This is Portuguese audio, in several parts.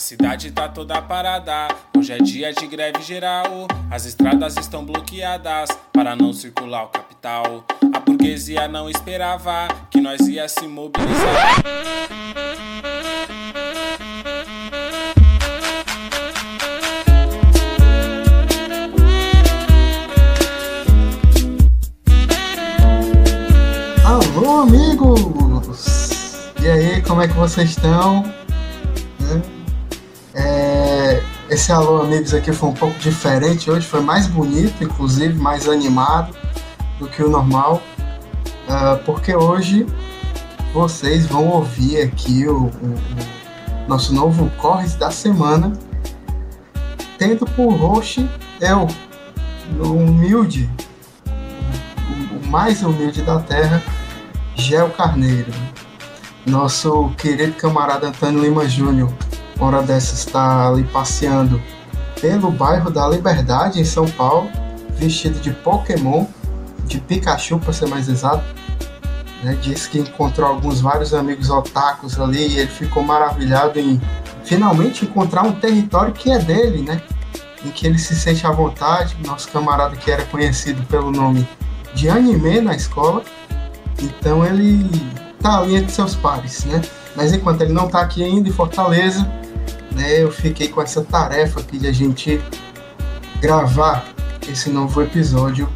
cidade tá toda parada, hoje é dia de greve geral. As estradas estão bloqueadas para não circular o capital. A burguesia não esperava que nós ia se mobilizar. Alô, amigos! E aí, como é que vocês estão? Esse alô, amigos, aqui foi um pouco diferente hoje, foi mais bonito, inclusive, mais animado do que o normal, uh, porque hoje vocês vão ouvir aqui o, o, o nosso novo Corres da Semana, tendo por host eu, o humilde, o mais humilde da Terra, Gel Carneiro. Nosso querido camarada Antônio Lima Júnior, hora dessa está ali passeando pelo bairro da Liberdade, em São Paulo, vestido de Pokémon, de Pikachu para ser mais exato. Né? Disse que encontrou alguns vários amigos otakus ali e ele ficou maravilhado em finalmente encontrar um território que é dele, né? Em que ele se sente à vontade. Nosso camarada que era conhecido pelo nome de anime na escola então ele tá ali entre seus pares, né? Mas enquanto ele não tá aqui ainda em Fortaleza, né, eu fiquei com essa tarefa aqui de a gente gravar esse novo episódio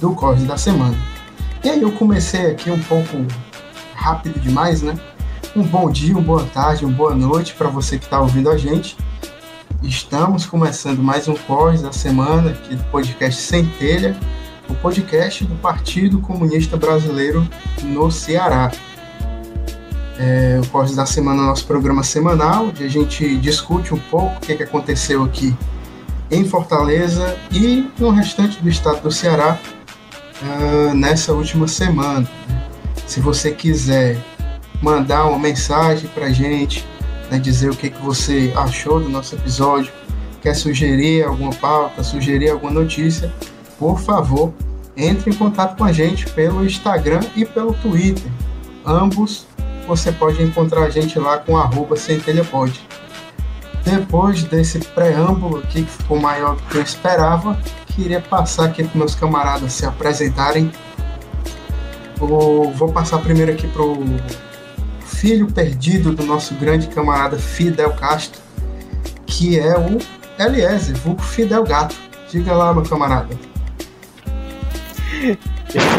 do Corre da Semana. E aí eu comecei aqui um pouco rápido demais, né? Um bom dia, uma boa tarde, uma boa noite para você que está ouvindo a gente. Estamos começando mais um Corre da Semana aqui do podcast Centelha o podcast do Partido Comunista Brasileiro no Ceará. É, o Cortes da Semana nosso programa semanal, onde a gente discute um pouco o que, que aconteceu aqui em Fortaleza e no restante do estado do Ceará uh, nessa última semana. Se você quiser mandar uma mensagem para a gente, né, dizer o que, que você achou do nosso episódio, quer sugerir alguma pauta, sugerir alguma notícia, por favor, entre em contato com a gente pelo Instagram e pelo Twitter. Ambos você pode encontrar a gente lá com arroba centelhapod. Depois desse preâmbulo aqui que ficou maior do que eu esperava, queria passar aqui para meus camaradas se apresentarem. vou passar primeiro aqui para o filho perdido do nosso grande camarada Fidel Castro, que é o Eliezer, vulgo Fidel Gato. Diga lá, meu camarada.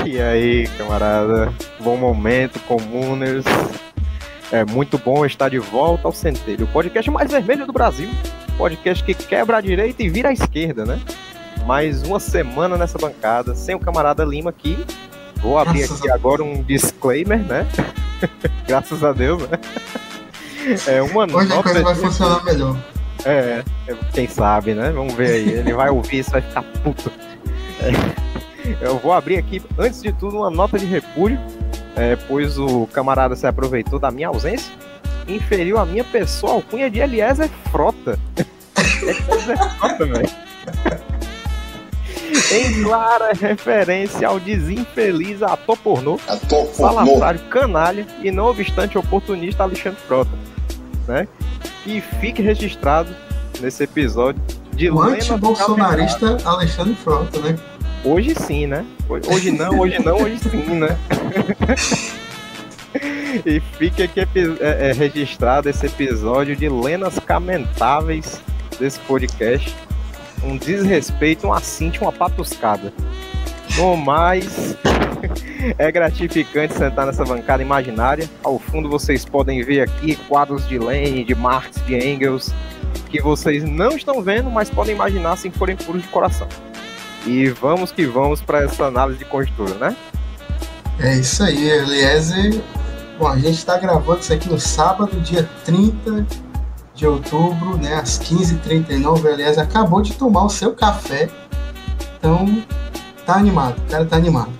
E aí, camarada? Bom momento, comuners. É muito bom estar de volta ao Centelho, o podcast mais vermelho do Brasil. Podcast que quebra a direita e vira a esquerda, né? Mais uma semana nessa bancada, sem o camarada Lima aqui. Vou abrir aqui agora um disclaimer, né? Graças a Deus, né? É uma Hoje nota a coisa vai funcionar melhor. É, quem sabe, né? Vamos ver aí. Ele vai ouvir isso, vai ficar puto. É. Eu vou abrir aqui, antes de tudo, uma nota de repúdio, é, pois o camarada se aproveitou da minha ausência e inferiu a minha pessoa alcunha de Eliezer Frota. Eliezer Frota, velho. em clara referência ao desinfeliz ator pornô, ator pornô. canalha e não obstante oportunista Alexandre Frota, né? E fique registrado nesse episódio de o anti-bolsonarista Alexandre Frota, né? Hoje sim, né? Hoje não, hoje não, hoje sim, né? e fica aqui é, é, registrado esse episódio de lenas camentáveis desse podcast. Um desrespeito, um assinte, uma patuscada. No mais, é gratificante sentar nessa bancada imaginária. Ao fundo vocês podem ver aqui quadros de Lenin, de Marx, de Engels, que vocês não estão vendo, mas podem imaginar se forem puros de coração. E vamos que vamos para essa análise de conjuntura, né? É isso aí, Eliezer. Bom, a gente está gravando isso aqui no sábado, dia 30 de outubro, né, às 15h39. Eliezer acabou de tomar o seu café, então tá animado, o cara tá animado.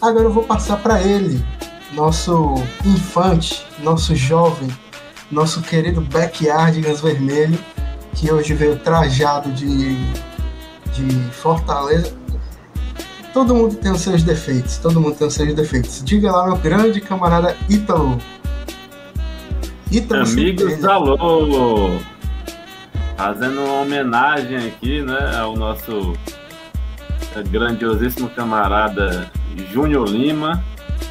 Agora eu vou passar para ele, nosso infante, nosso jovem, nosso querido backyardigans vermelho, que hoje veio trajado de de Fortaleza. Todo mundo tem os seus defeitos, todo mundo tem os seus defeitos. Diga lá, meu grande camarada Ítalo. Ítalo Amigos, alô! fazendo uma homenagem aqui, né, ao nosso grandiosíssimo camarada Júnior Lima,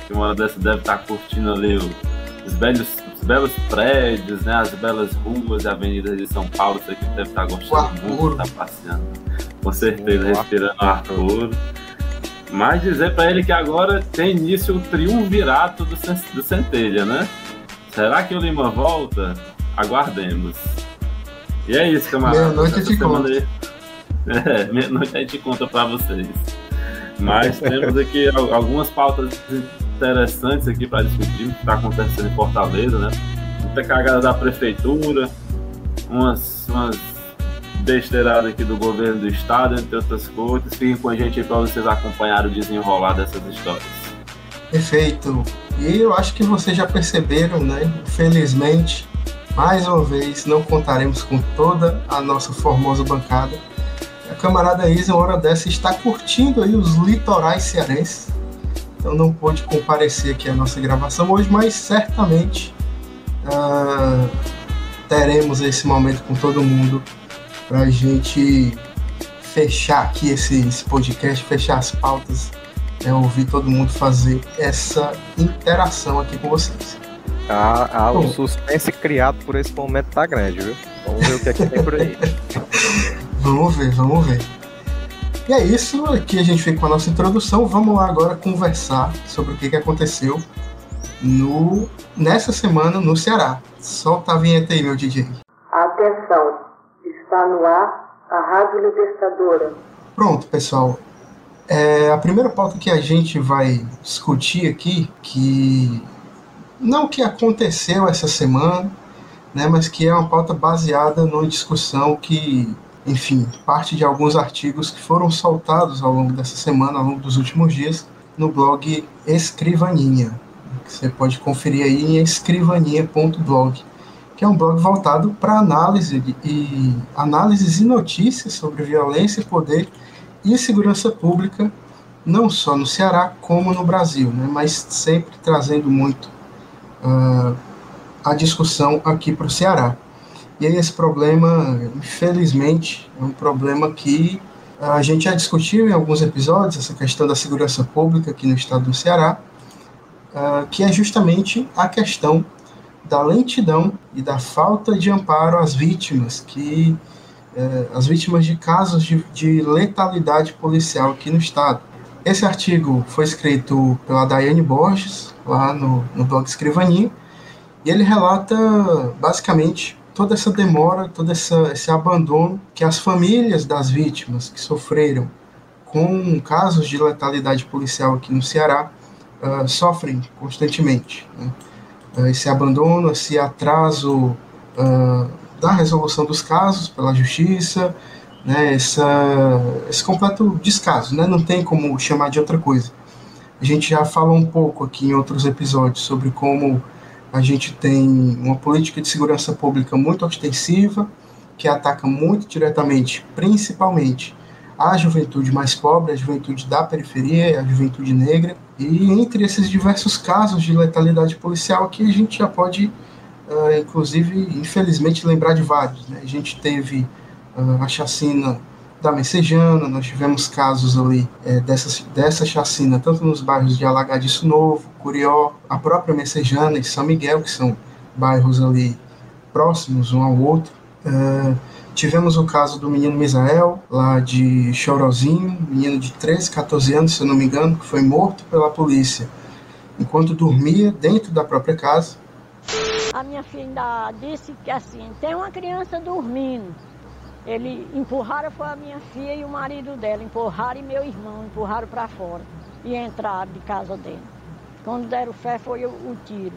que uma hora dessa deve estar curtindo ali os belos, os belos prédios, né, as belas ruas e avenidas de São Paulo, isso aqui deve estar gostando muito, tá passeando, com certeza, respirando ar puro. Mas dizer para ele que agora tem início o triunvirato do, do Centelha, né? Será que o Lima volta? Aguardemos. E é isso, camarada. Meia-noite te conta. É, meia-noite a gente conta para vocês. Mas temos aqui algumas pautas interessantes aqui para discutir o que está acontecendo em Fortaleza, né? Muita cagada da prefeitura, umas, umas besteiradas aqui do governo do estado, entre outras coisas. Fiquem com a gente aí para vocês acompanharem o desenrolar dessas histórias. Perfeito. E eu acho que vocês já perceberam, né? Infelizmente, mais uma vez, não contaremos com toda a nossa formosa bancada. A camarada Isa, uma hora dessa, está curtindo aí os litorais cearenses. Então não pôde comparecer aqui à nossa gravação hoje, mas certamente uh, teremos esse momento com todo mundo para a gente fechar aqui esse, esse, podcast, fechar as pautas, né, ouvir todo mundo fazer essa interação aqui com vocês. Ah, ah o suspense criado por esse momento tá grande, viu? Vamos ver o que é que tem por aí. vamos ver, vamos ver. E é isso, aqui a gente fica com a nossa introdução. Vamos lá agora conversar sobre o que, que aconteceu no, nessa semana no Ceará. Solta a vinheta aí, meu DJ. Atenção, está no ar a Rádio Libertadora. Pronto, pessoal. É, a primeira pauta que a gente vai discutir aqui, que não que aconteceu essa semana, né, mas que é uma pauta baseada numa discussão que enfim, parte de alguns artigos que foram soltados ao longo dessa semana, ao longo dos últimos dias, no blog Escrivaninha. Você pode conferir aí em escrivaninha.blog, que é um blog voltado para análise e análises e notícias sobre violência, poder e segurança pública, não só no Ceará como no Brasil, né, mas sempre trazendo muito uh, a discussão aqui para o Ceará. E esse problema, infelizmente, é um problema que a gente já discutiu em alguns episódios, essa questão da segurança pública aqui no estado do Ceará, uh, que é justamente a questão da lentidão e da falta de amparo às vítimas, que uh, as vítimas de casos de, de letalidade policial aqui no estado. Esse artigo foi escrito pela Daiane Borges, lá no, no blog Escrivaninho, e ele relata basicamente toda essa demora, todo essa, esse abandono que as famílias das vítimas que sofreram com casos de letalidade policial aqui no Ceará uh, sofrem constantemente. Né? Uh, esse abandono, esse atraso uh, da resolução dos casos pela justiça, né? Essa, esse completo descaso, né? não tem como chamar de outra coisa. A gente já falou um pouco aqui em outros episódios sobre como a gente tem uma política de segurança pública muito ostensiva, que ataca muito diretamente, principalmente, a juventude mais pobre, a juventude da periferia, a juventude negra. E entre esses diversos casos de letalidade policial, aqui a gente já pode, uh, inclusive, infelizmente, lembrar de vários. Né? A gente teve uh, a chacina da Messejana, nós tivemos casos ali é, dessa, dessa chacina, tanto nos bairros de Alagadiço Novo, Curió, a própria Messejana e São Miguel, que são bairros ali próximos um ao outro. Uh, tivemos o caso do menino Misael, lá de Chorozinho, menino de 13, 14 anos, se eu não me engano, que foi morto pela polícia enquanto dormia dentro da própria casa. A minha filha disse que assim, tem uma criança dormindo ele empurraram foi a minha filha e o marido dela, empurraram e meu irmão, empurraram para fora e entraram de casa dele. Quando deram fé foi o, o tiro.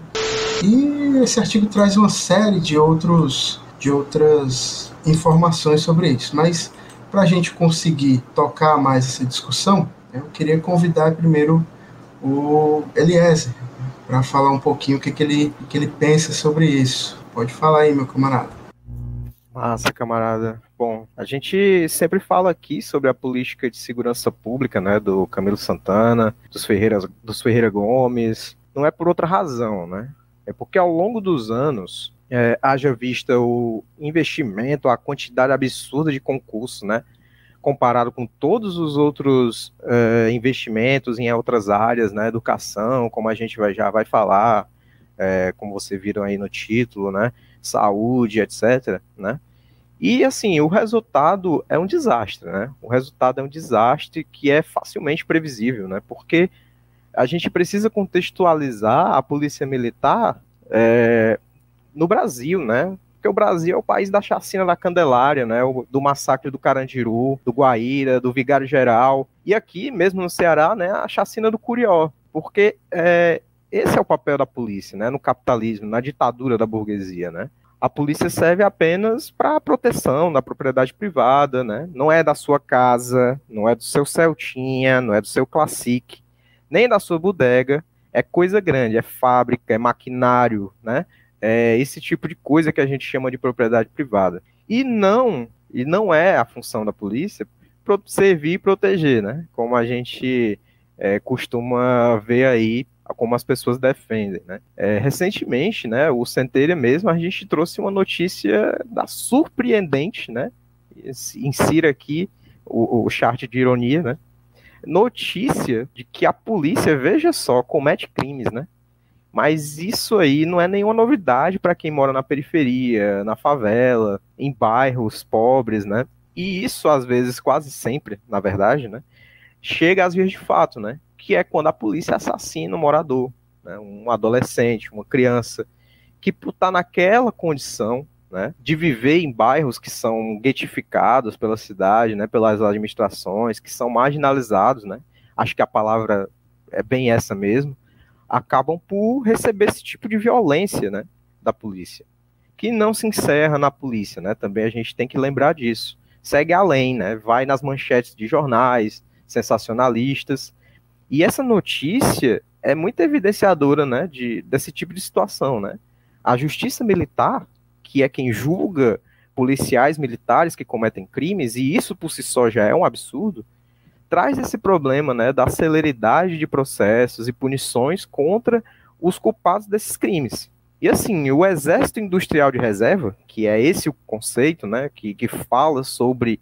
E esse artigo traz uma série de outros de outras informações sobre isso, mas para a gente conseguir tocar mais essa discussão, eu queria convidar primeiro o Eliezer para falar um pouquinho o que, que, ele, que ele pensa sobre isso. Pode falar aí, meu camarada. Massa, camarada. Bom, a gente sempre fala aqui sobre a política de segurança pública, né, do Camilo Santana, dos Ferreira, dos Ferreira Gomes. Não é por outra razão, né? É porque ao longo dos anos é, haja vista o investimento, a quantidade absurda de concurso, né? Comparado com todos os outros é, investimentos em outras áreas, né? Educação, como a gente vai, já vai falar, é, como vocês viram aí no título, né? Saúde, etc. Né? E assim, o resultado é um desastre, né? O resultado é um desastre que é facilmente previsível, né? Porque a gente precisa contextualizar a polícia militar é, no Brasil, né? Porque o Brasil é o país da chacina da Candelária, né? do massacre do Carandiru, do Guaíra, do Vigário Geral. E aqui, mesmo no Ceará, né? A chacina do Curió. Porque é, esse é o papel da polícia, né? No capitalismo, na ditadura da burguesia, né? A polícia serve apenas para proteção da propriedade privada, né? Não é da sua casa, não é do seu Celtinha, não é do seu Classic, nem da sua bodega. É coisa grande, é fábrica, é maquinário, né? É, esse tipo de coisa que a gente chama de propriedade privada. E não, e não é a função da polícia servir e proteger, né? Como a gente é, costuma ver aí, como as pessoas defendem, né? É, recentemente, né, o Centelha mesmo, a gente trouxe uma notícia da surpreendente, né? Insira aqui o, o chart de ironia, né? Notícia de que a polícia, veja só, comete crimes, né? Mas isso aí não é nenhuma novidade para quem mora na periferia, na favela, em bairros pobres, né? E isso, às vezes, quase sempre, na verdade, né? Chega às vias de fato, né? Que é quando a polícia assassina um morador, né? um adolescente, uma criança, que por estar tá naquela condição, né? De viver em bairros que são getificados pela cidade, né? Pelas administrações, que são marginalizados, né? Acho que a palavra é bem essa mesmo acabam por receber esse tipo de violência, né, da polícia, que não se encerra na polícia, né? Também a gente tem que lembrar disso. Segue além, né? Vai nas manchetes de jornais sensacionalistas. E essa notícia é muito evidenciadora, né, de, desse tipo de situação, né? A justiça militar, que é quem julga policiais militares que cometem crimes, e isso por si só já é um absurdo, traz esse problema né, da celeridade de processos e punições contra os culpados desses crimes. E assim, o Exército Industrial de Reserva, que é esse o conceito, né, que, que fala sobre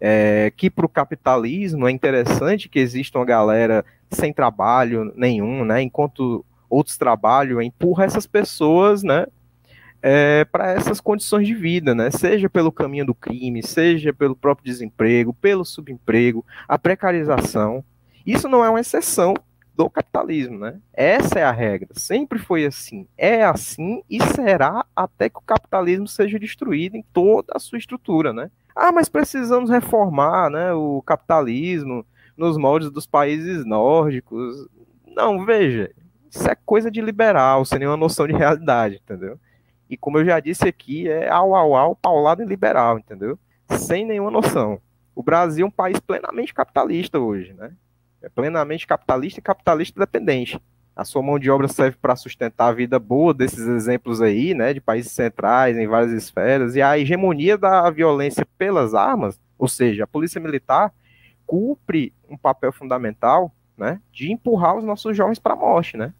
é, que para o capitalismo é interessante que exista uma galera sem trabalho nenhum, né, enquanto outros trabalham, empurra essas pessoas, né, é, para essas condições de vida, né? Seja pelo caminho do crime, seja pelo próprio desemprego, pelo subemprego, a precarização. Isso não é uma exceção do capitalismo, né? Essa é a regra. Sempre foi assim. É assim e será até que o capitalismo seja destruído em toda a sua estrutura, né? Ah, mas precisamos reformar, né, o capitalismo nos moldes dos países nórdicos. Não, veja, isso é coisa de liberal, sem nenhuma noção de realidade, entendeu? E como eu já disse aqui, é au, au, au, paulado e liberal, entendeu? Sem nenhuma noção. O Brasil é um país plenamente capitalista hoje, né? É plenamente capitalista e capitalista dependente. A sua mão de obra serve para sustentar a vida boa desses exemplos aí, né, de países centrais em várias esferas, e a hegemonia da violência pelas armas, ou seja, a polícia militar cumpre um papel fundamental, né, de empurrar os nossos jovens para a morte, né?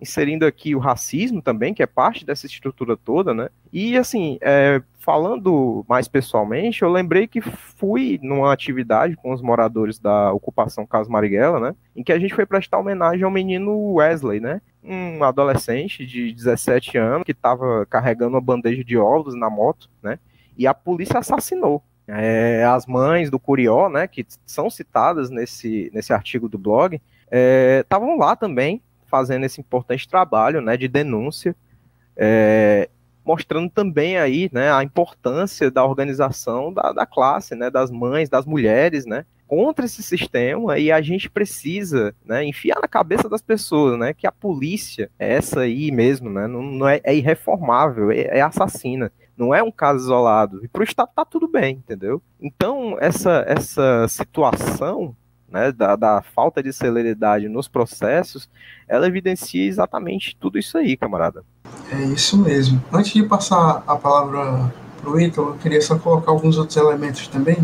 Inserindo aqui o racismo também, que é parte dessa estrutura toda, né? E assim, é, falando mais pessoalmente, eu lembrei que fui numa atividade com os moradores da ocupação Casa Marighella, né? Em que a gente foi prestar homenagem ao menino Wesley, né? Um adolescente de 17 anos que estava carregando uma bandeja de ovos na moto, né? E a polícia assassinou. É, as mães do Curió, né, que são citadas nesse, nesse artigo do blog, estavam é, lá também fazendo esse importante trabalho né, de denúncia, é, mostrando também aí né, a importância da organização da, da classe, né, das mães, das mulheres, né, contra esse sistema e a gente precisa né, enfiar na cabeça das pessoas né, que a polícia é essa aí mesmo, né, não, não é, é, irreformável, é, é, assassina. Não é um caso isolado. E para o Estado tá tudo bem, entendeu? Então, essa, essa situação né, da, da, falta de celeridade nos processos, ela evidencia exatamente tudo isso aí, camarada. É isso mesmo. Antes de passar a palavra para o Ítalo, eu queria só colocar alguns outros elementos também,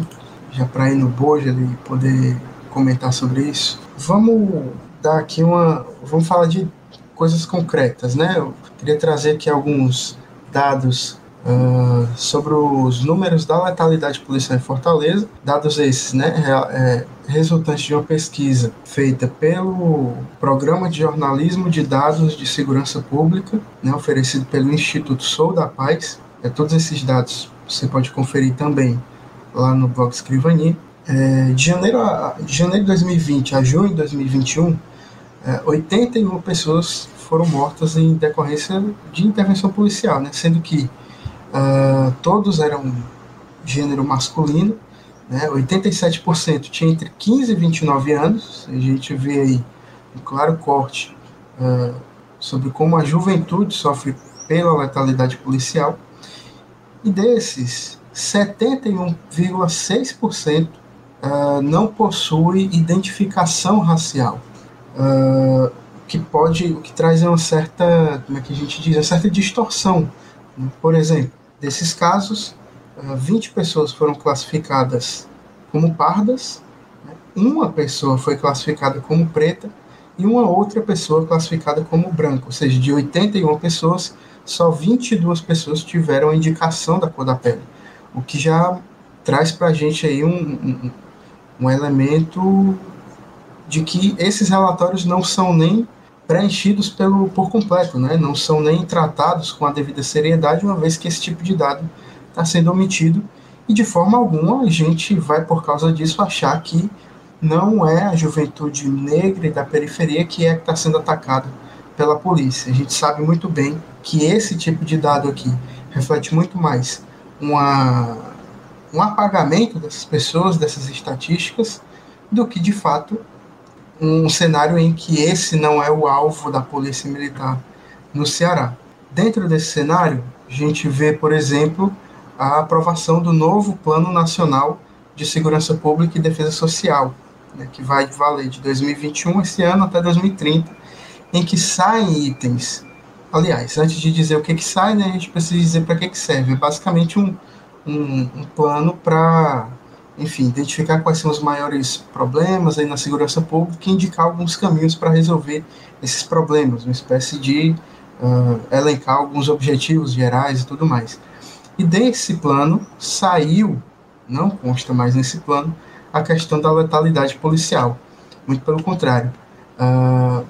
já para ir no bojo e poder comentar sobre isso. Vamos dar aqui uma. Vamos falar de coisas concretas, né? Eu queria trazer aqui alguns dados uh, sobre os números da letalidade policial em Fortaleza, dados esses, né, é, resultantes de uma pesquisa feita pelo Programa de Jornalismo de Dados de Segurança Pública, né, oferecido pelo Instituto Sou da Paz. É, todos esses dados você pode conferir também lá no blog Escrivani. É, de, janeiro a, de janeiro de 2020 a junho de 2021, é, 81 pessoas foram mortas em decorrência de intervenção policial, né, sendo que uh, todos eram gênero masculino, né, 87% tinha entre 15 e 29 anos, a gente vê aí um claro corte uh, sobre como a juventude sofre pela letalidade policial, e desses, 71,6% uh, ah, não possui identificação racial. Uh, que pode, o que traz uma certa, como é que a gente diz, uma certa distorção. Né? Por exemplo, desses casos, 20 uh, pessoas foram classificadas como pardas, né? uma pessoa foi classificada como preta e uma outra pessoa classificada como branca, ou seja, de 81 pessoas, só 22 pessoas tiveram a indicação da cor da pele, o que já traz para a gente aí um, um, um elemento de que esses relatórios não são nem preenchidos pelo, por completo, né? não são nem tratados com a devida seriedade, uma vez que esse tipo de dado está sendo omitido, e de forma alguma a gente vai, por causa disso, achar que não é a juventude negra e da periferia que é que está sendo atacada pela polícia. A gente sabe muito bem que esse tipo de dado aqui reflete muito mais uma, um apagamento dessas pessoas, dessas estatísticas, do que de fato um cenário em que esse não é o alvo da polícia militar no Ceará. Dentro desse cenário, a gente vê, por exemplo, a aprovação do novo Plano Nacional de Segurança Pública e Defesa Social, né, que vai valer de 2021 esse ano até 2030, em que saem itens. Aliás, antes de dizer o que, que sai, né, a gente precisa dizer para que, que serve. É basicamente um, um, um plano para, enfim, identificar quais são os maiores problemas aí na segurança pública e indicar alguns caminhos para resolver esses problemas, uma espécie de uh, elencar alguns objetivos gerais e tudo mais. E desse plano saiu, não consta mais nesse plano, a questão da letalidade policial. Muito pelo contrário. Uh,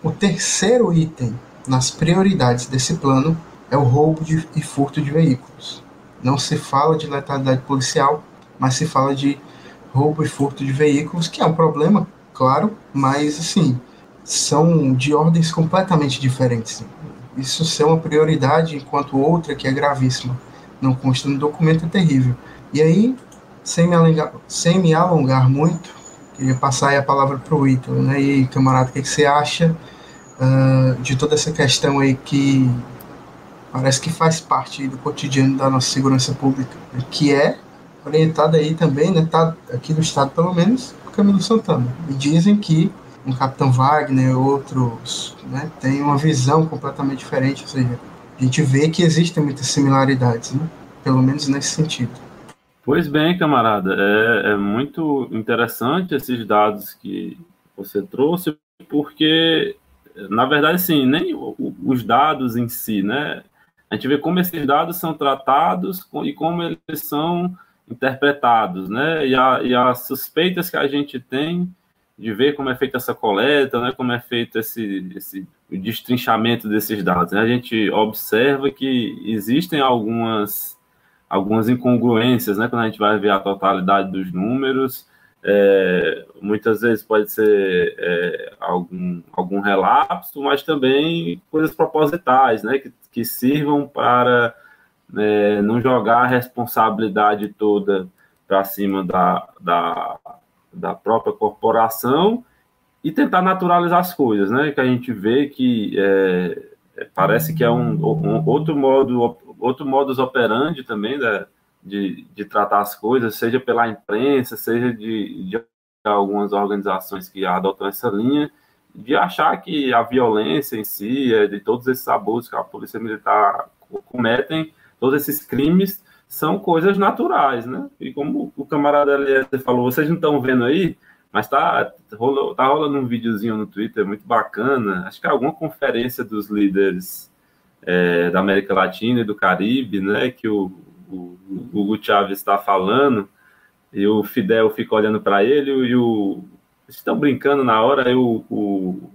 o terceiro item nas prioridades desse plano é o roubo de, e furto de veículos. Não se fala de letalidade policial, mas se fala de roubo e furto de veículos, que é um problema, claro, mas assim, são de ordens completamente diferentes. Isso ser uma prioridade, enquanto outra que é gravíssima, não consta no documento, é terrível. E aí, sem me alongar, sem me alongar muito, queria passar a palavra para o Ítalo, né? E aí, camarada, o que, que você acha uh, de toda essa questão aí que parece que faz parte do cotidiano da nossa segurança pública, que é orientada aí também, né, tá aqui no estado pelo menos, por Camilo Santana. E dizem que o Capitão Wagner e outros né, têm uma visão completamente diferente, ou seja, a gente vê que existem muitas similaridades, né, pelo menos nesse sentido. Pois bem, camarada, é, é muito interessante esses dados que você trouxe, porque, na verdade, sim, nem os dados em si, né? A gente vê como esses dados são tratados e como eles são interpretados, né? E, a, e as suspeitas que a gente tem de ver como é feita essa coleta, né? Como é feito esse, esse destrinchamento desses dados. Né? A gente observa que existem algumas algumas incongruências, né? Quando a gente vai ver a totalidade dos números, é, muitas vezes pode ser é, algum, algum relapso, mas também coisas propositais, né? Que, que sirvam para é, não jogar a responsabilidade toda para cima da, da, da própria corporação e tentar naturalizar as coisas, né? Que a gente vê que é, parece que é um, um, outro modo outro modus operandi também né, de, de tratar as coisas, seja pela imprensa, seja de, de algumas organizações que adotam essa linha, de achar que a violência em si, é de todos esses abusos que a polícia militar cometem, todos esses crimes são coisas naturais, né? E como o camarada Eliezer falou, vocês não estão vendo aí, mas tá, rolou, tá rolando um videozinho no Twitter muito bacana, acho que é alguma conferência dos líderes é, da América Latina e do Caribe, né, que o, o, o Hugo Chávez está falando, e o Fidel fica olhando para ele e o. Estão brincando na hora, aí o, o,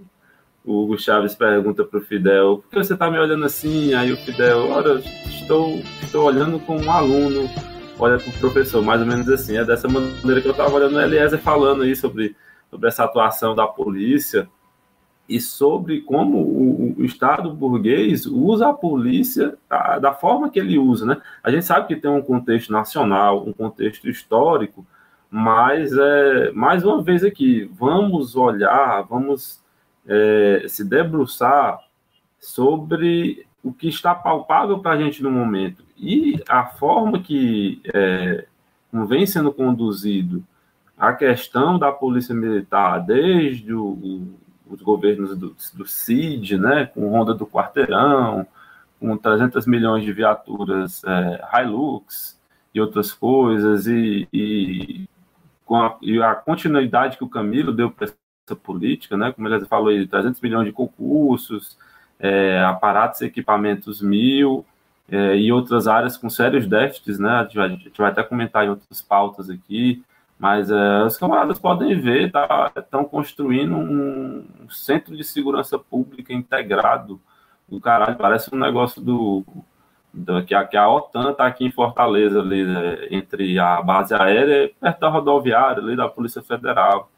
o Hugo Chaves pergunta para o Fidel: por que você está me olhando assim? Aí o Fidel: ora, estou, estou olhando com um aluno, olha para o professor, mais ou menos assim. É dessa maneira que eu estava olhando o Eliezer falando aí sobre, sobre essa atuação da polícia e sobre como o, o, Estado burguês usa a polícia da, da, forma que ele usa, né? A gente sabe que tem um contexto nacional, um contexto histórico, mas é, mais uma vez aqui, vamos olhar, vamos é, se debruçar sobre o que está palpável para a gente no momento. E a forma que é, vem sendo conduzido a questão da polícia militar desde o, os governos do, do CID, né, com Ronda do Quarteirão, com 300 milhões de viaturas é, Hilux e outras coisas, e, e com a, e a, continuidade que o Camilo deu para política, né, como ele falou aí, 300 milhões de concursos, é, aparatos e equipamentos mil, é, e outras áreas com sérios déficits, né, a gente, vai, a gente vai até comentar em outras pautas aqui, mas é, os camaradas podem ver, estão tá, construindo um centro de segurança pública integrado. O caralho, parece um negócio do, do que, a, que a OTAN está aqui em Fortaleza, ali, né, entre a base aérea e perto da rodoviária, ali da Polícia Federal.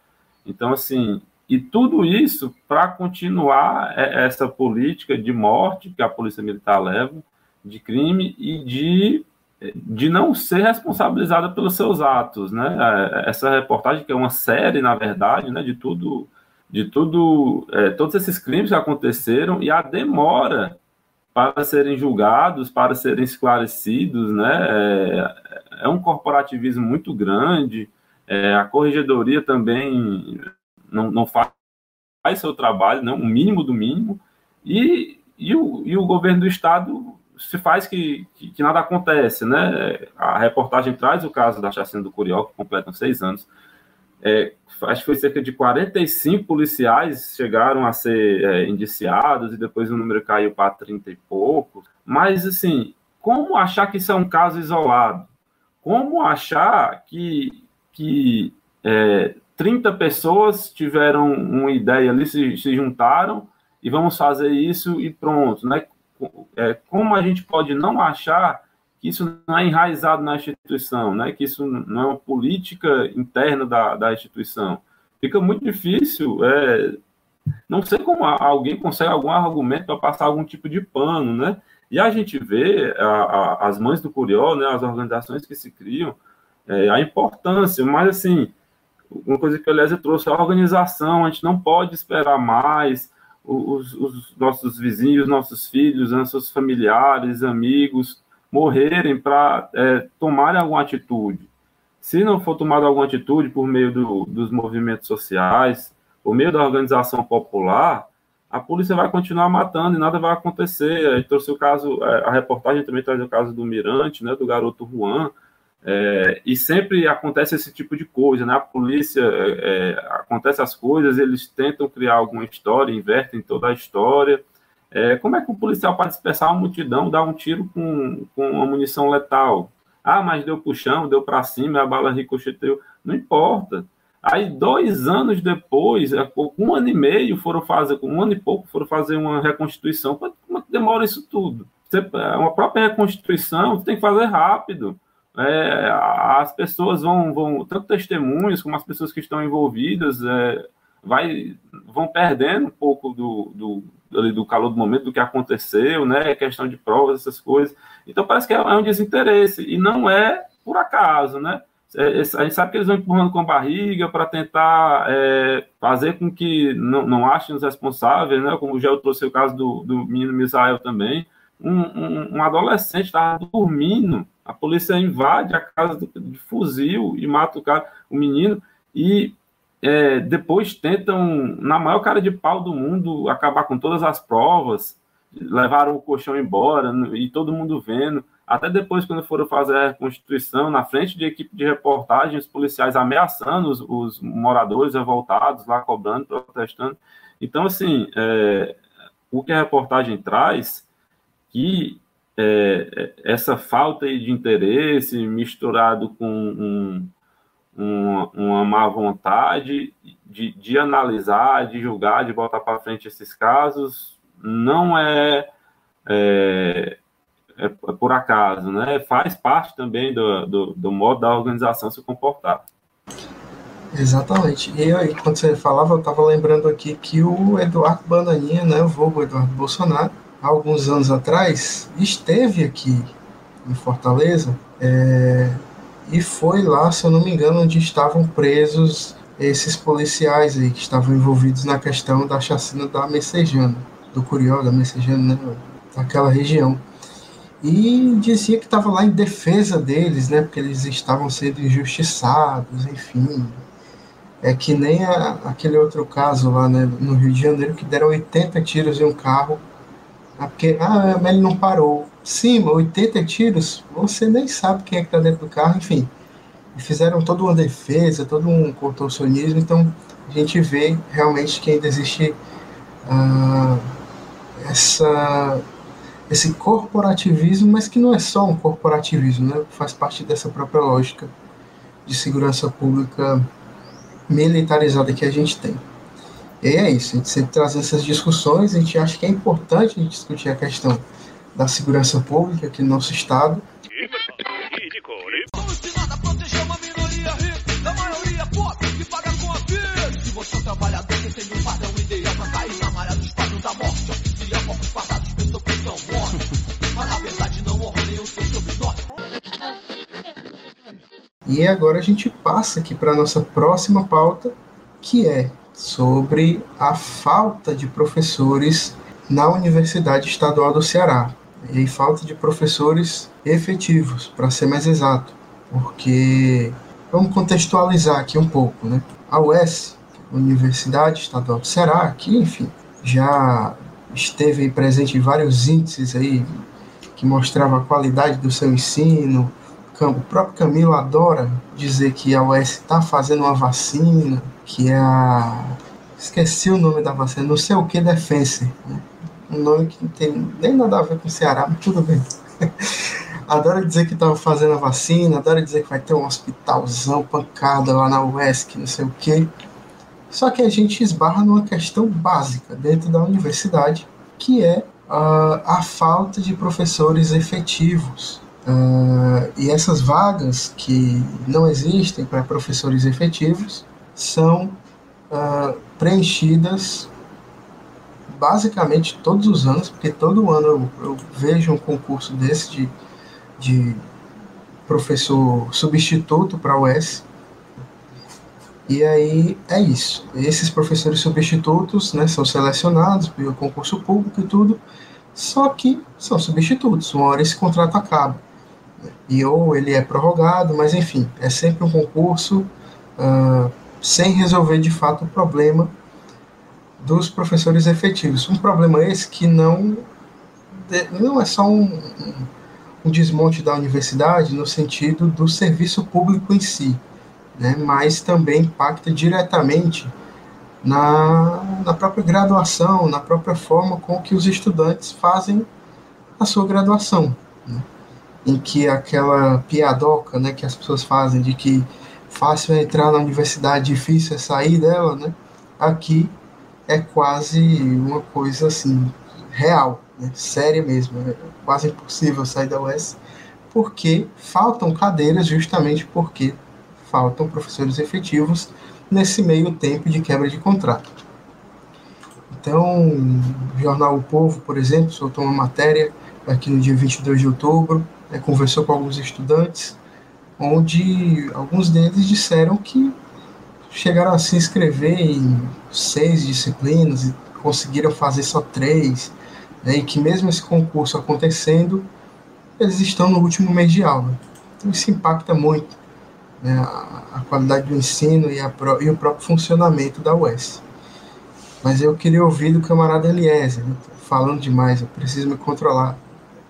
Então, assim, e tudo isso para continuar é, essa política de morte que a Polícia Militar leva, de crime e de de não ser responsabilizada pelos seus atos, né? É, essa reportagem que é uma série, na verdade, né, de tudo, de tudo, é, todos esses crimes que aconteceram e a demora para serem julgados, para serem esclarecidos, né? É, é um corporativismo muito grande. É, a corregedoria também não, não faz, faz seu trabalho, né? o mínimo do mínimo. E, e, o, e o governo do estado se faz que, que, que, nada acontece, né? A reportagem traz o caso da chacina do Curió, que completam seis anos. É, acho que foi cerca de 45 policiais chegaram a ser é, indiciados e depois o número caiu para 30 e pouco. Mas, assim, como achar que isso é um caso isolado? Como achar que, que é, 30 pessoas tiveram uma ideia ali, se, se juntaram e vamos fazer isso e pronto, né? é, como a gente pode não achar que isso não é enraizado na instituição, né? que isso não é uma política interna da, da instituição. Fica muito difícil, é, não sei como alguém consegue algum argumento para passar algum tipo de pano, né? E a gente vê a, a, as mães do Curió, né, as organizações que se criam, é, a importância, mas assim, uma coisa que o Eliezer trouxe, a organização, a gente não pode esperar mais, os, os nossos vizinhos, nossos filhos, nossos familiares, amigos morrerem para é, tomarem alguma atitude. Se não for tomada alguma atitude por meio do, dos movimentos sociais, por meio da organização popular, a polícia vai continuar matando e nada vai acontecer. Gente trouxe o caso, é, a reportagem também traz o caso do Mirante, né, do garoto Juan, é, e sempre acontece esse tipo de coisa, né? A polícia é, é, acontece as coisas, eles tentam criar alguma história, invertem toda a história. É, como é que o policial pode dispersar uma multidão, dar um tiro com, com uma munição letal? Ah, mas deu puxão, deu para cima, a bala ricocheteou. Não importa. Aí, dois anos depois, é, um ano e meio, foram fazer, um ano e pouco, foram fazer uma reconstituição. Como demora isso tudo? Você, uma própria reconstituição, tem que fazer rápido é, as pessoas vão, vão, tanto testemunhos como as pessoas que estão envolvidas, é, vai, vão perdendo um pouco do, do, do calor do momento, do que aconteceu, né? Questão de provas, essas coisas. Então parece que é um desinteresse, e não é por acaso, né? É, a gente sabe que eles vão empurrando com a barriga para tentar é, fazer com que não, não achem os responsáveis, né? Como já eu trouxe o caso do, do menino Misael também. Um, um, um adolescente estava dormindo a polícia invade a casa de fuzil e mata o cara, o menino, e é, depois tentam, na maior cara de pau do mundo, acabar com todas as provas, levaram o colchão embora e todo mundo vendo. Até depois, quando foram fazer a reconstituição, na frente de equipe de reportagem, os policiais ameaçando os, os moradores revoltados, lá cobrando, protestando. Então, assim, é, o que a reportagem traz que é, é essa falta de interesse misturado com um, um, uma má vontade de, de analisar, de julgar, de botar para frente esses casos, não é, é, é, por acaso, né? Faz parte também do, do, do modo da organização se comportar. Exatamente. E aí, quando você falava, eu estava lembrando aqui que o Eduardo Bananinha, né, o vulgo Eduardo Bolsonaro, alguns anos atrás, esteve aqui em Fortaleza é, e foi lá, se eu não me engano, onde estavam presos esses policiais aí que estavam envolvidos na questão da chacina da Messejana, do Curió, da Messejana, né, daquela região. E dizia que estava lá em defesa deles, né, porque eles estavam sendo injustiçados, enfim, é que nem a, aquele outro caso lá né, no Rio de Janeiro que deram 80 tiros em um carro. Ah, porque, ah, mas ele não parou. Sim, 80 tiros, você nem sabe quem é que está dentro do carro, enfim. Fizeram toda uma defesa, todo um contorcionismo, então a gente vê realmente que ainda existe ah, essa, esse corporativismo, mas que não é só um corporativismo, né? faz parte dessa própria lógica de segurança pública militarizada que a gente tem. E é isso, a gente sempre traz essas discussões, a gente acha que é importante discutir a questão da segurança pública aqui no nosso estado. E agora a gente passa aqui para a nossa próxima pauta, que é sobre a falta de professores na Universidade Estadual do Ceará. E falta de professores efetivos, para ser mais exato, porque vamos contextualizar aqui um pouco, né? A UES, Universidade Estadual do Ceará, que enfim, já esteve presente em vários índices aí que mostrava a qualidade do seu ensino, o próprio Camilo adora dizer que a UES está fazendo uma vacina, que é a. Esqueci o nome da vacina, não sei o que Defense. Né? Um nome que não tem nem nada a ver com o Ceará, mas tudo bem. adora dizer que estava fazendo a vacina, adora dizer que vai ter um hospitalzão pancada lá na UESC, não sei o que. Só que a gente esbarra numa questão básica dentro da universidade, que é uh, a falta de professores efetivos Uh, e essas vagas que não existem para professores efetivos são uh, preenchidas basicamente todos os anos, porque todo ano eu, eu vejo um concurso desse de, de professor substituto para a UES. E aí é isso. Esses professores substitutos né, são selecionados pelo concurso público e tudo, só que são substitutos. Uma hora esse contrato acaba e ou ele é prorrogado, mas enfim, é sempre um concurso uh, sem resolver de fato o problema dos professores efetivos. Um problema esse que não, não é só um, um desmonte da universidade no sentido do serviço público em si, né, mas também impacta diretamente na, na própria graduação, na própria forma com que os estudantes fazem a sua graduação. Né em que aquela piadoca né, que as pessoas fazem de que fácil é entrar na universidade, difícil é sair dela, né, aqui é quase uma coisa assim, real, né, séria mesmo, é quase impossível sair da UES, porque faltam cadeiras justamente porque faltam professores efetivos nesse meio tempo de quebra de contrato. Então, o jornal O Povo, por exemplo, soltou uma matéria aqui no dia 22 de outubro, é, conversou com alguns estudantes, onde alguns deles disseram que chegaram a se inscrever em seis disciplinas e conseguiram fazer só três, né, e que mesmo esse concurso acontecendo, eles estão no último mês de aula. Então isso impacta muito né, a, qualidade do ensino e, a, e, o próprio funcionamento da UES. Mas eu queria ouvir do camarada Eliezer, né, falando demais, eu preciso me controlar.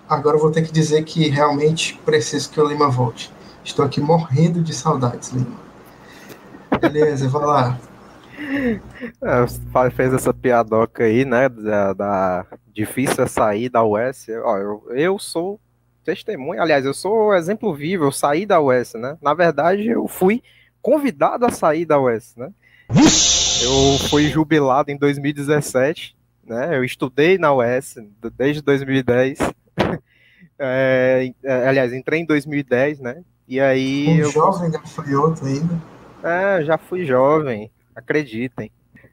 Agora eu vou ter que dizer que realmente preciso que o Lima volte. Estou aqui morrendo de saudades, Lima. Beleza, vai lá. É, fez essa piadoca aí, né? Da, da, difícil é sair da UES. Ó, eu, eu sou testemunha, aliás, eu sou exemplo vivo, eu saí da UES, né? Na verdade, eu fui convidado a sair da UES, né? Eu fui jubilado em 2017, né? Eu estudei na UES desde 2010. é, é, aliás, entrei em 2010, né? E aí. Um eu... jovem gafanhoto ainda. É, já fui jovem, acreditem.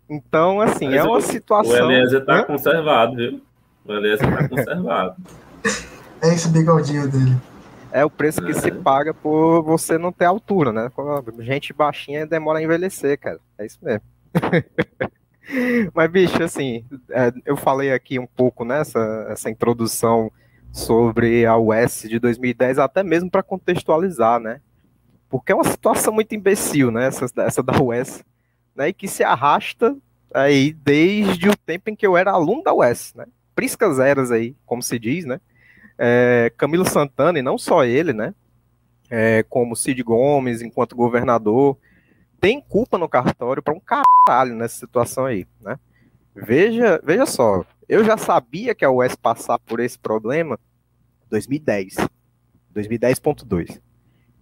Então, assim, Mas é uma o- situação. O Eliezer tá Hã? conservado, viu? O Eliezer tá conservado. É esse bigodinho dele. É o preço que se paga por você não ter altura, né? Gente baixinha demora a envelhecer, cara. É isso mesmo. Mas, bicho, assim, é, eu falei aqui um pouco nessa essa introdução sobre a US de 2010, até mesmo para contextualizar, né? Porque é uma situação muito imbecil, né? Essa, essa da US, né? E que se arrasta aí desde o tempo em que eu era aluno da US, né? Priscas eras aí, como se diz, né? É, Camilo Santana, e não só ele, né? É, como Cid Gomes, enquanto governador, tem culpa no cartório para um caralho nessa situação aí, né? Veja, veja só, eu já sabia que a UES passar por esse problema em 2010, 2010.2.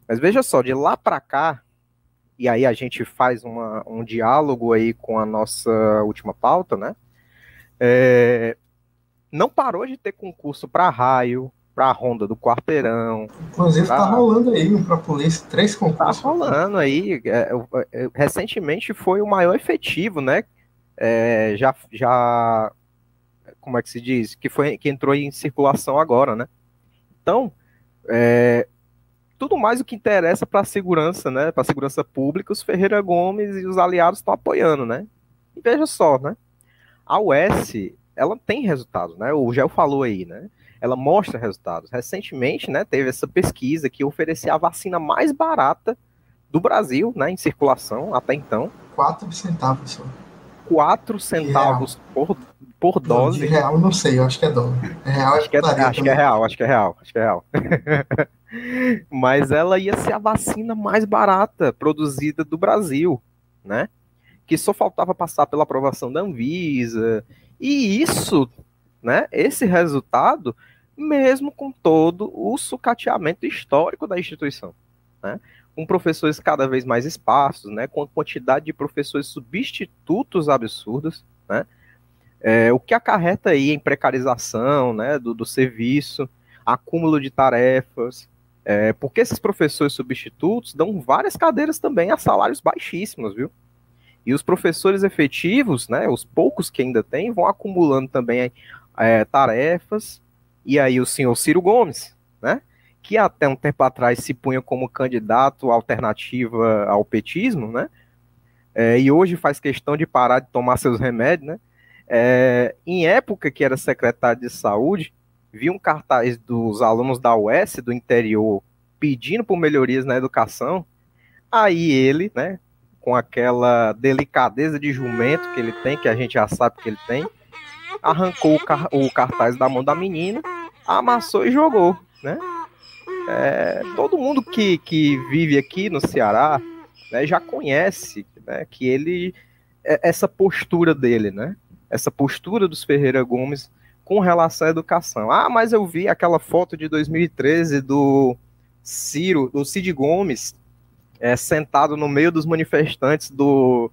Mas veja só, de lá para cá, e aí a gente faz uma, um diálogo aí com a nossa última pauta, né? É, não parou de ter concurso para raio, para a Ronda do Quarteirão, Inclusive, tá Ah. rolando aí pra polícia, três Tá concursos. rolando aí. é, é, recentemente foi o maior efetivo, né? É, já, já, como é que se diz? Que foi que entrou em circulação agora, né? Então, é, tudo mais o que interessa para a segurança, né? Para a segurança pública, os Ferreira Gomes e os aliados estão apoiando, né? E veja só, né? A UES, ela tem resultados, né? O Gel falou aí, né? Ela mostra resultados. Recentemente, né, teve essa pesquisa que oferecia a vacina mais barata do Brasil, né, em circulação até então, Quatro centavos só. 4 centavos por, por Não, dose. de real, não sei, eu acho que é dólar. É real, Acho que, é, acho que é real, acho que é real, acho que é real. Mas ela ia ser a vacina mais barata produzida do Brasil, né? Que só faltava passar pela aprovação da Anvisa. E isso, né? Esse resultado, mesmo com todo o sucateamento histórico da instituição, né? Com professores cada vez mais esparsos, né? Com a quantidade de professores substitutos absurdos, né? É, o que acarreta aí em precarização né, do, do serviço, acúmulo de tarefas, é, porque esses professores substitutos dão várias cadeiras também a salários baixíssimos, viu? E os professores efetivos, né, os poucos que ainda tem, vão acumulando também é, tarefas, e aí o senhor Ciro Gomes, que até um tempo atrás se punha como candidato alternativa ao petismo, né, é, e hoje faz questão de parar de tomar seus remédios, né, é, em época que era secretário de saúde, vi um cartaz dos alunos da UES do interior pedindo por melhorias na educação. Aí ele, né, com aquela delicadeza de jumento que ele tem, que a gente já sabe que ele tem, arrancou o, car o cartaz da mão da menina, amassou e jogou, né? É, todo mundo que, que vive aqui no Ceará né, já conhece né, que ele é- essa postura dele, né? essa postura dos Ferreira Gomes com relação à educação. Ah, mas eu vi aquela foto de 2013 do Ciro, do Cid Gomes, é, sentado no meio dos manifestantes do,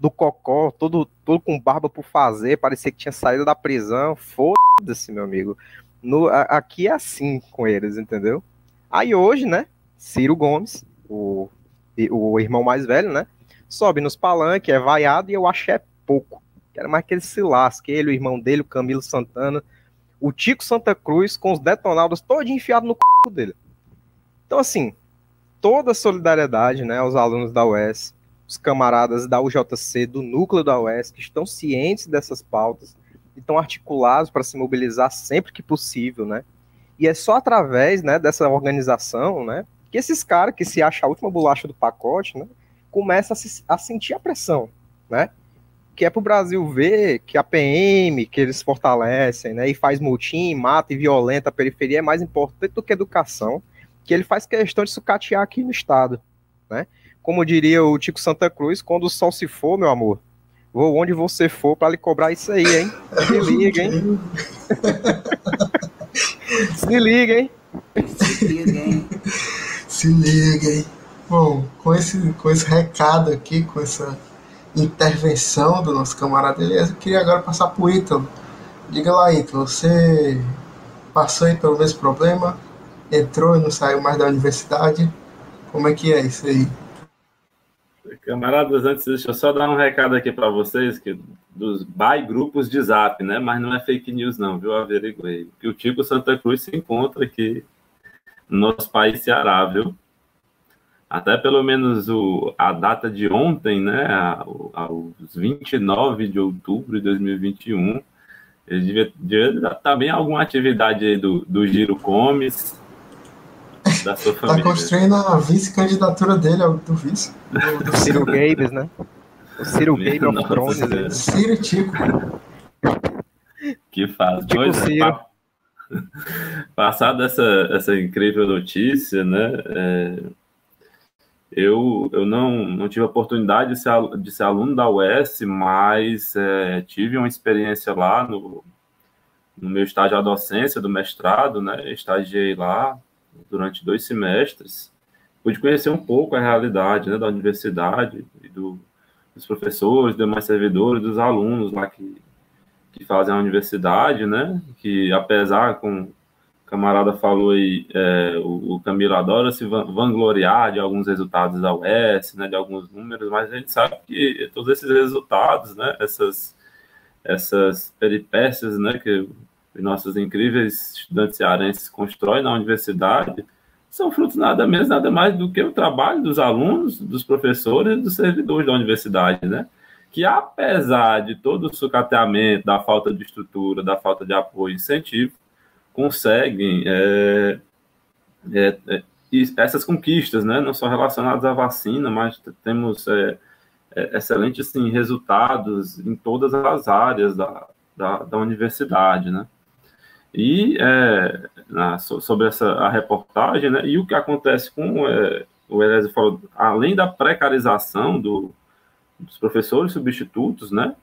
do Cocó, todo, todo com barba por fazer, parecia que tinha saído da prisão. Foda-se, meu amigo. No, a- aqui é assim com eles, entendeu? Aí hoje, né, Ciro Gomes, o, o irmão mais velho, né, sobe nos palanques, é vaiado e eu acho é pouco. Quero mais que ele se lasque. Ele, o irmão dele, o Camilo Santana, o Tico Santa Cruz, com os detonados todos enfiados no c dele. Então, assim, toda a solidariedade né, aos alunos da UES, os camaradas da UJC, do núcleo da UES, que estão cientes dessas pautas e estão articulados para se mobilizar sempre que possível, né? E é só através né, dessa organização, né, que esses caras que se acham a última bolacha do pacote, né, começam a, se- a sentir a pressão, né? que é para o Brasil ver que a PM, que eles fortalecem, né, e faz multim, mata e violenta a periferia é mais importante do que educação, que ele faz questão de sucatear aqui no estado, né? Como diria o Tico Santa Cruz, quando o sol se for, meu amor, vou onde você for para lhe cobrar isso aí, hein? Se liga, hein? Se liga, hein? Se liga, hein? Se liga, hein? Bom, com esse, com esse recado aqui, com essa intervenção do nosso camarada Elias, eu queria agora passar para o Ítalo. Diga lá, Ítalo, você passou aí pelo mesmo problema? Entrou e não saiu mais da universidade? Como é que é isso aí? Camaradas, antes deixa eu só dar um recado aqui para vocês, que dos by grupos de zap, né? Mas não é fake news não, viu? Averiguei. Que o Tico Santa Cruz se encontra aqui no nosso país Ceará, viu? Até pelo menos o, a data de ontem, né? Aos 29 de outubro de 2021, ele devia, devia estar bem alguma atividade aí do, do Giro Comes, da sua tá família. Tá construindo a vice-candidatura dele ao do vice. Do, do Ciro Games, né? O Ciro Games of Thrones. Né? Ciro Tico. Que faz. Tico pois, Ciro. Passada essa, essa incrível notícia, né? É, eu, eu não, não tive a oportunidade de ser, de ser aluno da UES, mas é, tive uma experiência lá no, no meu estágio de docência do mestrado, né? Estagiei lá durante dois semestres. Pude conhecer um pouco a realidade né, da universidade do, dos professores, demais servidores, dos alunos lá que, que fazem a universidade, né? Que apesar, com camarada falou aí, é, o, o Camilo adora se vangloriar de alguns resultados da UES, né, de alguns números, mas a gente sabe que todos esses resultados, né, essas, essas peripécias, né, que os nossos incríveis estudantes cearenses constroem na universidade, são frutos nada menos, nada mais do que o trabalho dos alunos, dos professores e dos servidores da universidade, né? Que apesar de todo o sucateamento, da falta de estrutura, da falta de apoio e incentivo, conseguem é, é, é, essas conquistas, né, não só relacionadas à vacina, mas temos é, é, excelentes assim, resultados em todas as áreas da, da, da universidade, né? E é, na, sobre essa a reportagem, né, e o que acontece com é, o Elésio falou, além da precarização do, dos professores substitutos, né,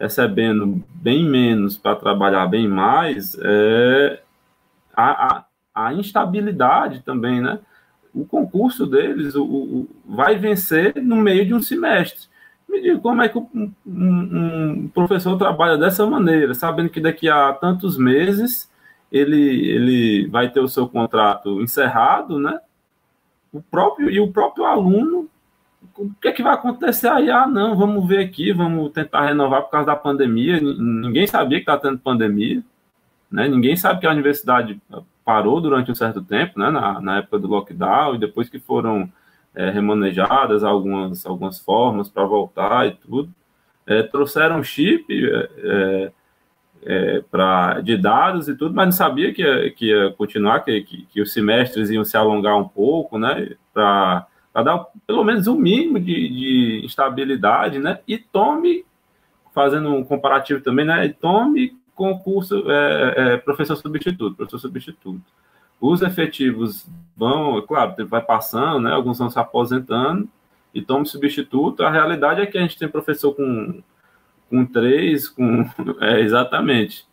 recebendo bem menos para trabalhar bem mais, é, a, a, a instabilidade também, né? O concurso deles o, o, vai vencer no meio de um semestre. Me diga como é que um, um, um, professor trabalha dessa maneira, sabendo que daqui a tantos meses ele, ele vai ter o seu contrato encerrado, né? O próprio e o próprio aluno, o que é que vai acontecer aí? Ah, não, vamos ver aqui, vamos tentar renovar por causa da pandemia. Ninguém sabia que está tendo pandemia. Né? Ninguém sabe que a universidade parou durante um certo tempo, né? na, na época do lockdown, e depois que foram é, remanejadas algumas, algumas formas para voltar e tudo, é, trouxeram chip é, é, é para de dados e tudo, mas não sabia que ia, que ia continuar, que, que, que os semestres iam se alongar um pouco, né? Para dar pelo menos um mínimo de, de estabilidade, né? E tome, fazendo um comparativo também, né? E tome concurso é, é, professor substituto, professor substituto. Os efetivos vão, claro, vai passando, né? Alguns vão se aposentando e tomam substituto. A realidade é que a gente tem professor com, com três, com. É, exatamente.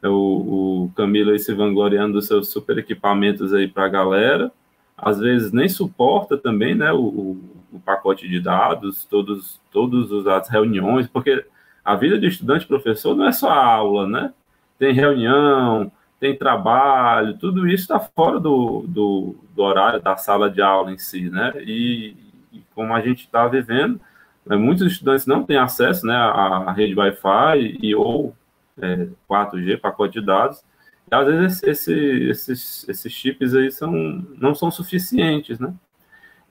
É o, o Camilo aí se vangloriando dos seus super equipamentos aí para a galera. Às vezes nem suporta também, né? O, o, pacote de dados, todos, todos as reuniões, porque a vida de estudante professor não é só a aula, né? Tem reunião, tem trabalho, tudo isso está fora do, do, do, horário da sala de aula em si, né? E, e como a gente está vivendo, muitos estudantes não têm acesso né, à rede Wi-Fi e ou é, 4G, pacote de dados, e às vezes esse, esses, esses chips aí são, não são suficientes, né?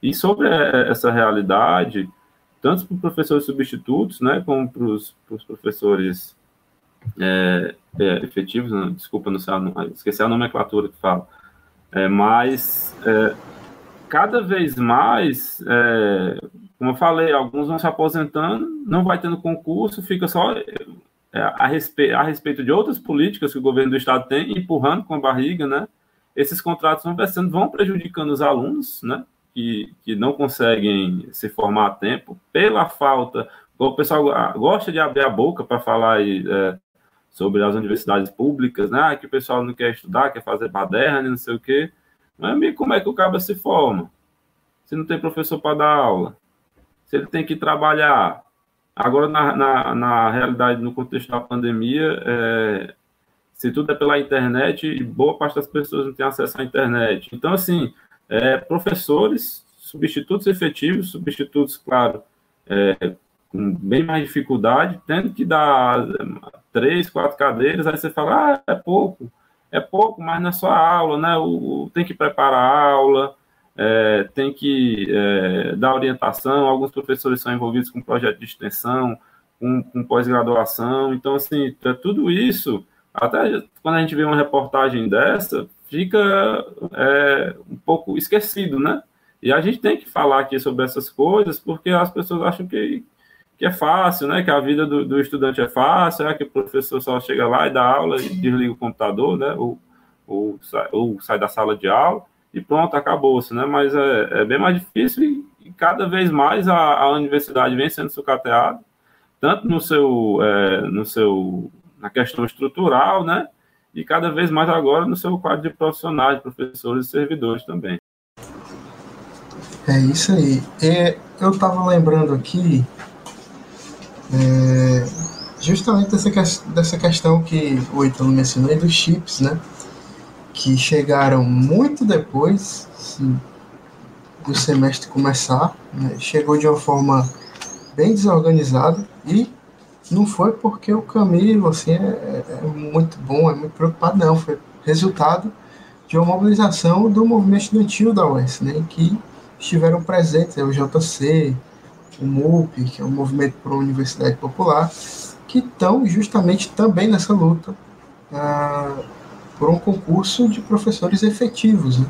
E sobre essa realidade, tanto para os professores substitutos, né, como para os professores é, é, efetivos, não, desculpa, não sei, esqueci a nomenclatura que fala, é, mas é, cada vez mais, é, como eu falei, alguns vão se aposentando, não vai tendo concurso, fica só é, a, respe a respeito de outras políticas que o governo do estado tem, empurrando com a barriga, né, esses contratos vão versando, vão prejudicando os alunos, né, que, que não conseguem se formar a tempo, pela falta. O pessoal gosta de abrir a boca para falar aí, é, sobre as universidades públicas, né? Que o pessoal não quer estudar, quer fazer baderna, não sei o quê. Mas como é que o cara se forma? Se não tem professor para dar aula, se ele tem que trabalhar. Agora, na, na, na realidade, no contexto da pandemia, é, se tudo é pela internet, boa parte das pessoas não tem acesso à internet. Então, assim, é, professores, substitutos efetivos, substitutos, claro, é, com bem mais dificuldade, tendo que dar três, quatro cadeiras, aí você fala, ah, é pouco, é pouco, mas na sua aula, né? O, tem que preparar a aula, é, tem que é, dar orientação, alguns professores são envolvidos com projeto de extensão, com, com pós-graduação, então, assim, é tudo isso, até quando a gente vê uma reportagem dessa, fica é, um pouco esquecido, né? E a gente tem que falar aqui sobre essas coisas, porque as pessoas acham que, que é fácil, né? Que a vida do, do estudante é fácil, é que o professor só chega lá e dá aula e desliga o computador, né? Ou, ou, sai, ou sai da sala de aula e pronto, acabou-se, né? Mas é, é, bem mais difícil e, e cada vez mais a, a, universidade vem sendo sucateada, tanto no seu, é, no seu, na questão estrutural, né? E cada vez mais agora no seu quadro de profissionais, professores e servidores também. É isso aí. E eu estava lembrando aqui é, justamente dessa, dessa questão que o Italo mencionou dos chips, né? Que chegaram muito depois do semestre começar, né, chegou de uma forma bem desorganizada e não foi porque o Camilo assim, é, é, é muito bom, é muito preocupado, não. Foi resultado de uma mobilização do movimento estudantil da UES, né, que estiveram presentes, é o JC, o MUP, que é o Movimento para a Universidade Popular, que estão justamente também nessa luta ah, por um concurso de professores efetivos, né?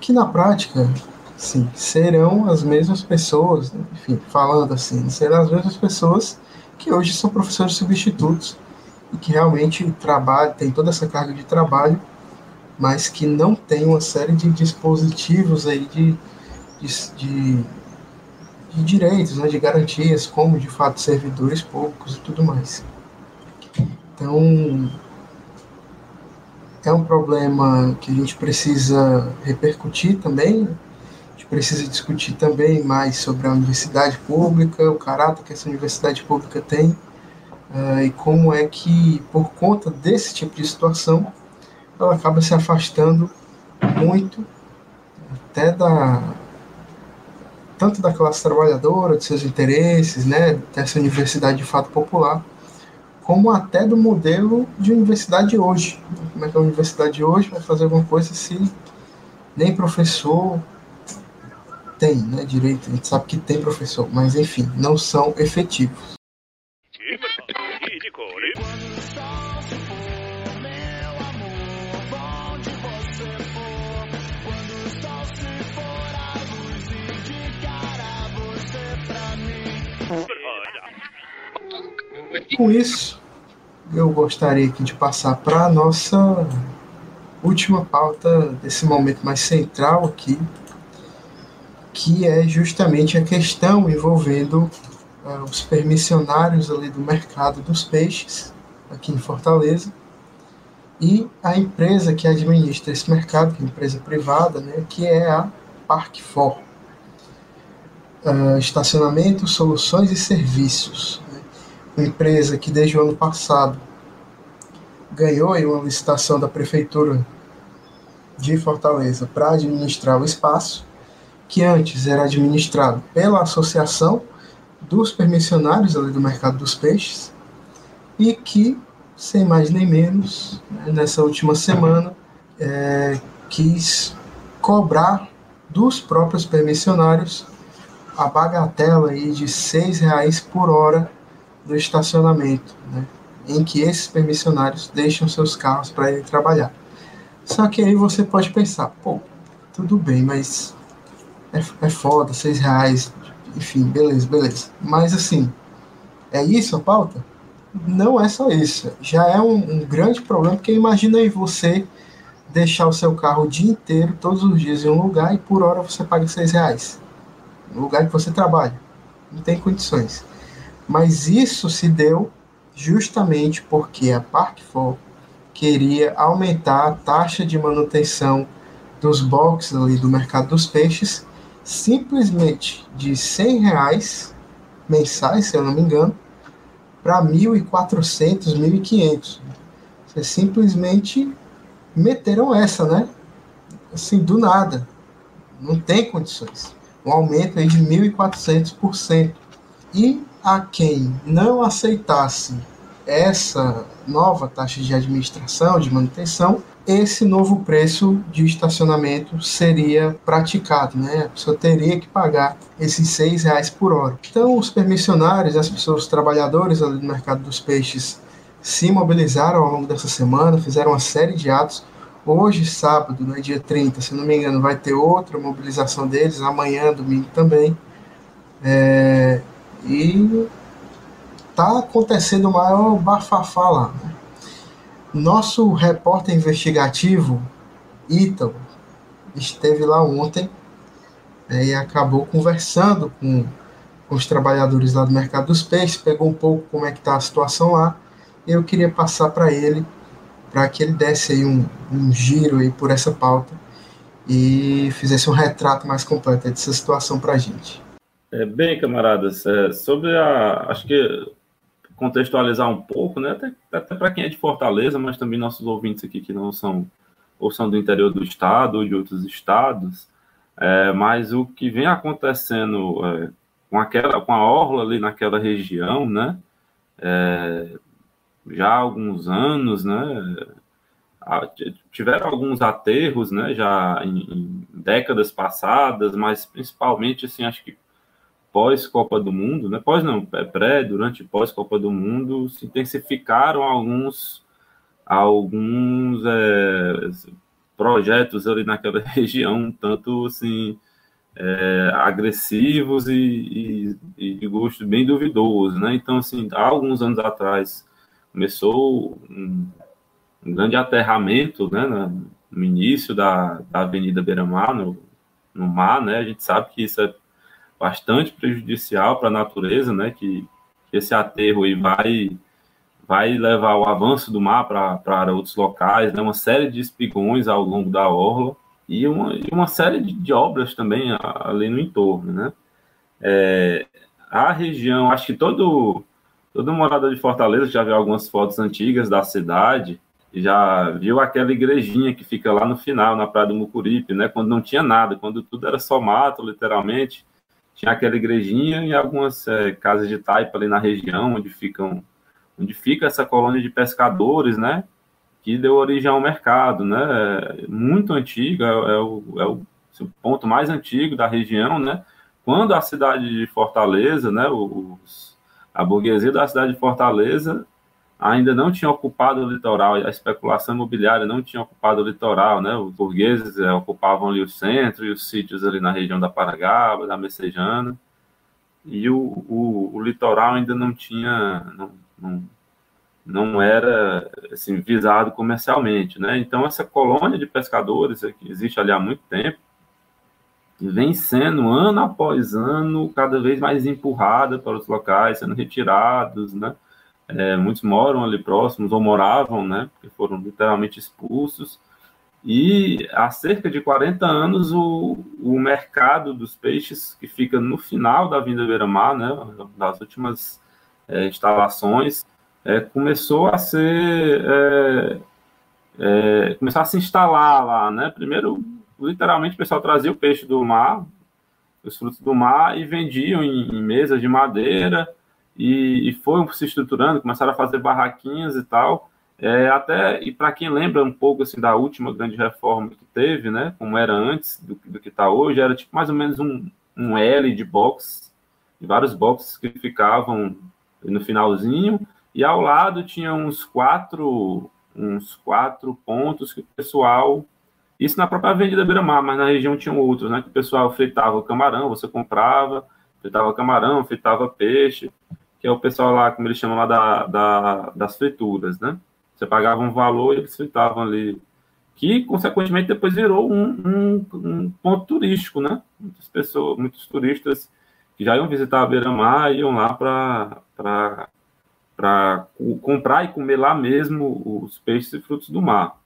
que na prática, sim, serão as mesmas pessoas, né? enfim, falando assim, serão as mesmas pessoas que hoje são professores substitutos e que realmente trabalham, tem toda essa carga de trabalho, mas que não tem uma série de dispositivos aí de, de, de de direitos, né, de garantias, como de fato servidores públicos e tudo mais. Então, é um problema que a gente precisa repercutir também, a gente precisa discutir também mais sobre a universidade pública, o caráter que essa universidade pública tem, uh, e como é que, por conta desse tipo de situação, ela acaba se afastando muito até da, tanto da classe trabalhadora, de seus interesses, né, dessa universidade de fato popular, como até do modelo de universidade hoje. Como é que a universidade hoje vai fazer alguma coisa se nem professor tem, né, direito, a gente sabe que tem professor, mas enfim, não são efetivos. Com isso, eu gostaria aqui de passar para a nossa última pauta desse momento mais central aqui, que é justamente a questão envolvendo uh, os permissionários ali do mercado dos peixes, aqui em Fortaleza, e a empresa que administra esse mercado, que é a empresa privada, né, que é a Parque For. Uh, estacionamento, soluções e serviços uma empresa que desde o ano passado ganhou uma licitação da prefeitura de Fortaleza para administrar o espaço, que antes era administrado pela associação dos permissionários ali do mercado dos peixes e que, sem mais nem menos, nessa última semana é, quis cobrar dos próprios permissionários a bagatela aí de seis reais por hora do estacionamento, né, em que esses permissionários deixam seus carros para ir trabalhar. Só que aí você pode pensar, pô, tudo bem, mas é, é foda, seis reais, enfim, beleza, beleza. Mas assim, é isso a pauta? Não é só isso. Já é um, um grande problema, porque imagina aí você deixar o seu carro o dia inteiro, todos os dias em um lugar, e por hora você paga seis reais. No lugar que você trabalha. Não tem condições. Mas isso se deu justamente porque a Parkfor queria aumentar a taxa de manutenção dos boxes ali do mercado dos peixes simplesmente de 100 reais mensais, se eu não me engano, para 1.400, 1.500. Vocês simplesmente meteram essa, né? Assim, do nada. Não tem condições. Um aumento aí de 1.400%. E a quem não aceitasse essa nova taxa de administração, de manutenção, esse novo preço de estacionamento seria praticado, né? A pessoa teria que pagar esses seis reais por hora. Então, os permissionários, as pessoas, os trabalhadores do mercado dos peixes, se mobilizaram ao longo dessa semana, fizeram uma série de atos. Hoje, sábado, né, dia 30, se não me engano, vai ter outra mobilização deles, amanhã, domingo também. É, e tá acontecendo o maior bafafá lá. Né? Nosso repórter investigativo, Ítalo, esteve lá ontem né, e acabou conversando com, com os trabalhadores lá do mercado dos peixes, pegou um pouco como é que está a situação lá, e eu queria passar para ele, para que ele desse aí um, um giro aí por essa pauta e fizesse um retrato mais completo dessa situação para a gente. É, bem, camaradas, é, sobre a. Acho que contextualizar um pouco, né? Até, até para quem é de Fortaleza, mas também nossos ouvintes aqui que não são ou são do interior do estado ou de outros estados. É, mas o que vem acontecendo é, com aquela, com a orla ali naquela região, né? É, já há alguns anos, né? Tiveram alguns aterros, né? Já em, em décadas passadas, mas principalmente assim, acho que pós-Copa do Mundo, né? Pós não, é pré, durante pós-Copa do Mundo, se intensificaram alguns alguns é, projetos ali naquela região, tanto assim é, agressivos e, e, de gosto bem duvidoso, né? Então, assim, há alguns anos atrás começou um, um grande aterramento, né? No início da, da Avenida Beira-Mar, no, no mar, né? A gente sabe que isso é bastante prejudicial para a natureza, né? Que, esse aterro aí vai, vai levar o avanço do mar para outros locais, né? Uma série de espigões ao longo da orla e uma, e uma série de, de obras também ali no entorno, né? É, a região, acho que todo todo morador de Fortaleza já viu algumas fotos antigas da cidade já viu aquela igrejinha que fica lá no final, na Praia do Mucuripe, né? Quando não tinha nada, quando tudo era só mato, literalmente tinha aquela igrejinha e algumas é, casas de taipa ali na região onde ficam onde fica essa colônia de pescadores, né? Que deu origem ao mercado, né? Muito antiga, é, é o, é o, o ponto mais antigo da região, né? Quando a cidade de Fortaleza, né? Os, a burguesia da cidade de Fortaleza ainda não tinha ocupado o litoral, a especulação imobiliária não tinha ocupado o litoral, né? Os burgueses é, ocupavam ali o centro e os sítios ali na região da Paragaba, da Messejana, e o, o, o litoral ainda não tinha, não, não, não, era assim, visado comercialmente, né? Então essa colônia de pescadores que existe ali há muito tempo vem sendo ano após ano cada vez mais empurrada para os locais, sendo retirados, né? É, muitos moram ali próximos ou moravam, né? Porque foram literalmente expulsos. E há cerca de 40 anos o, o mercado dos peixes, que fica no final da Vinda Beira-Mar, né, das últimas é, instalações, é, começou a ser é, é começou a se instalar lá, né? Primeiro, literalmente, o pessoal trazia o peixe do mar, os frutos do mar, e vendiam em, em mesas de madeira e, e foram se estruturando, começaram a fazer barraquinhas e tal. É, até, e para quem lembra um pouco assim da última grande reforma que teve, né, como era antes do, do que está hoje, era tipo mais ou menos um, um L de box, de vários boxes que ficavam no finalzinho, e ao lado tinha uns quatro, uns quatro pontos que o pessoal, isso na própria Avenida Beira-Mar, mas na região tinham outros, né, que o pessoal fritava camarão, você comprava, fritava camarão, fritava peixe, que é o pessoal lá, como eles chamam lá, da, da, das frituras, né? Você pagava um valor e eles fritavam ali. Que, consequentemente, depois virou um, um, um ponto turístico, né? Muitas pessoas, muitos turistas que já iam visitar a beira-mar iam lá para comprar e comer lá mesmo os peixes e frutos do mar.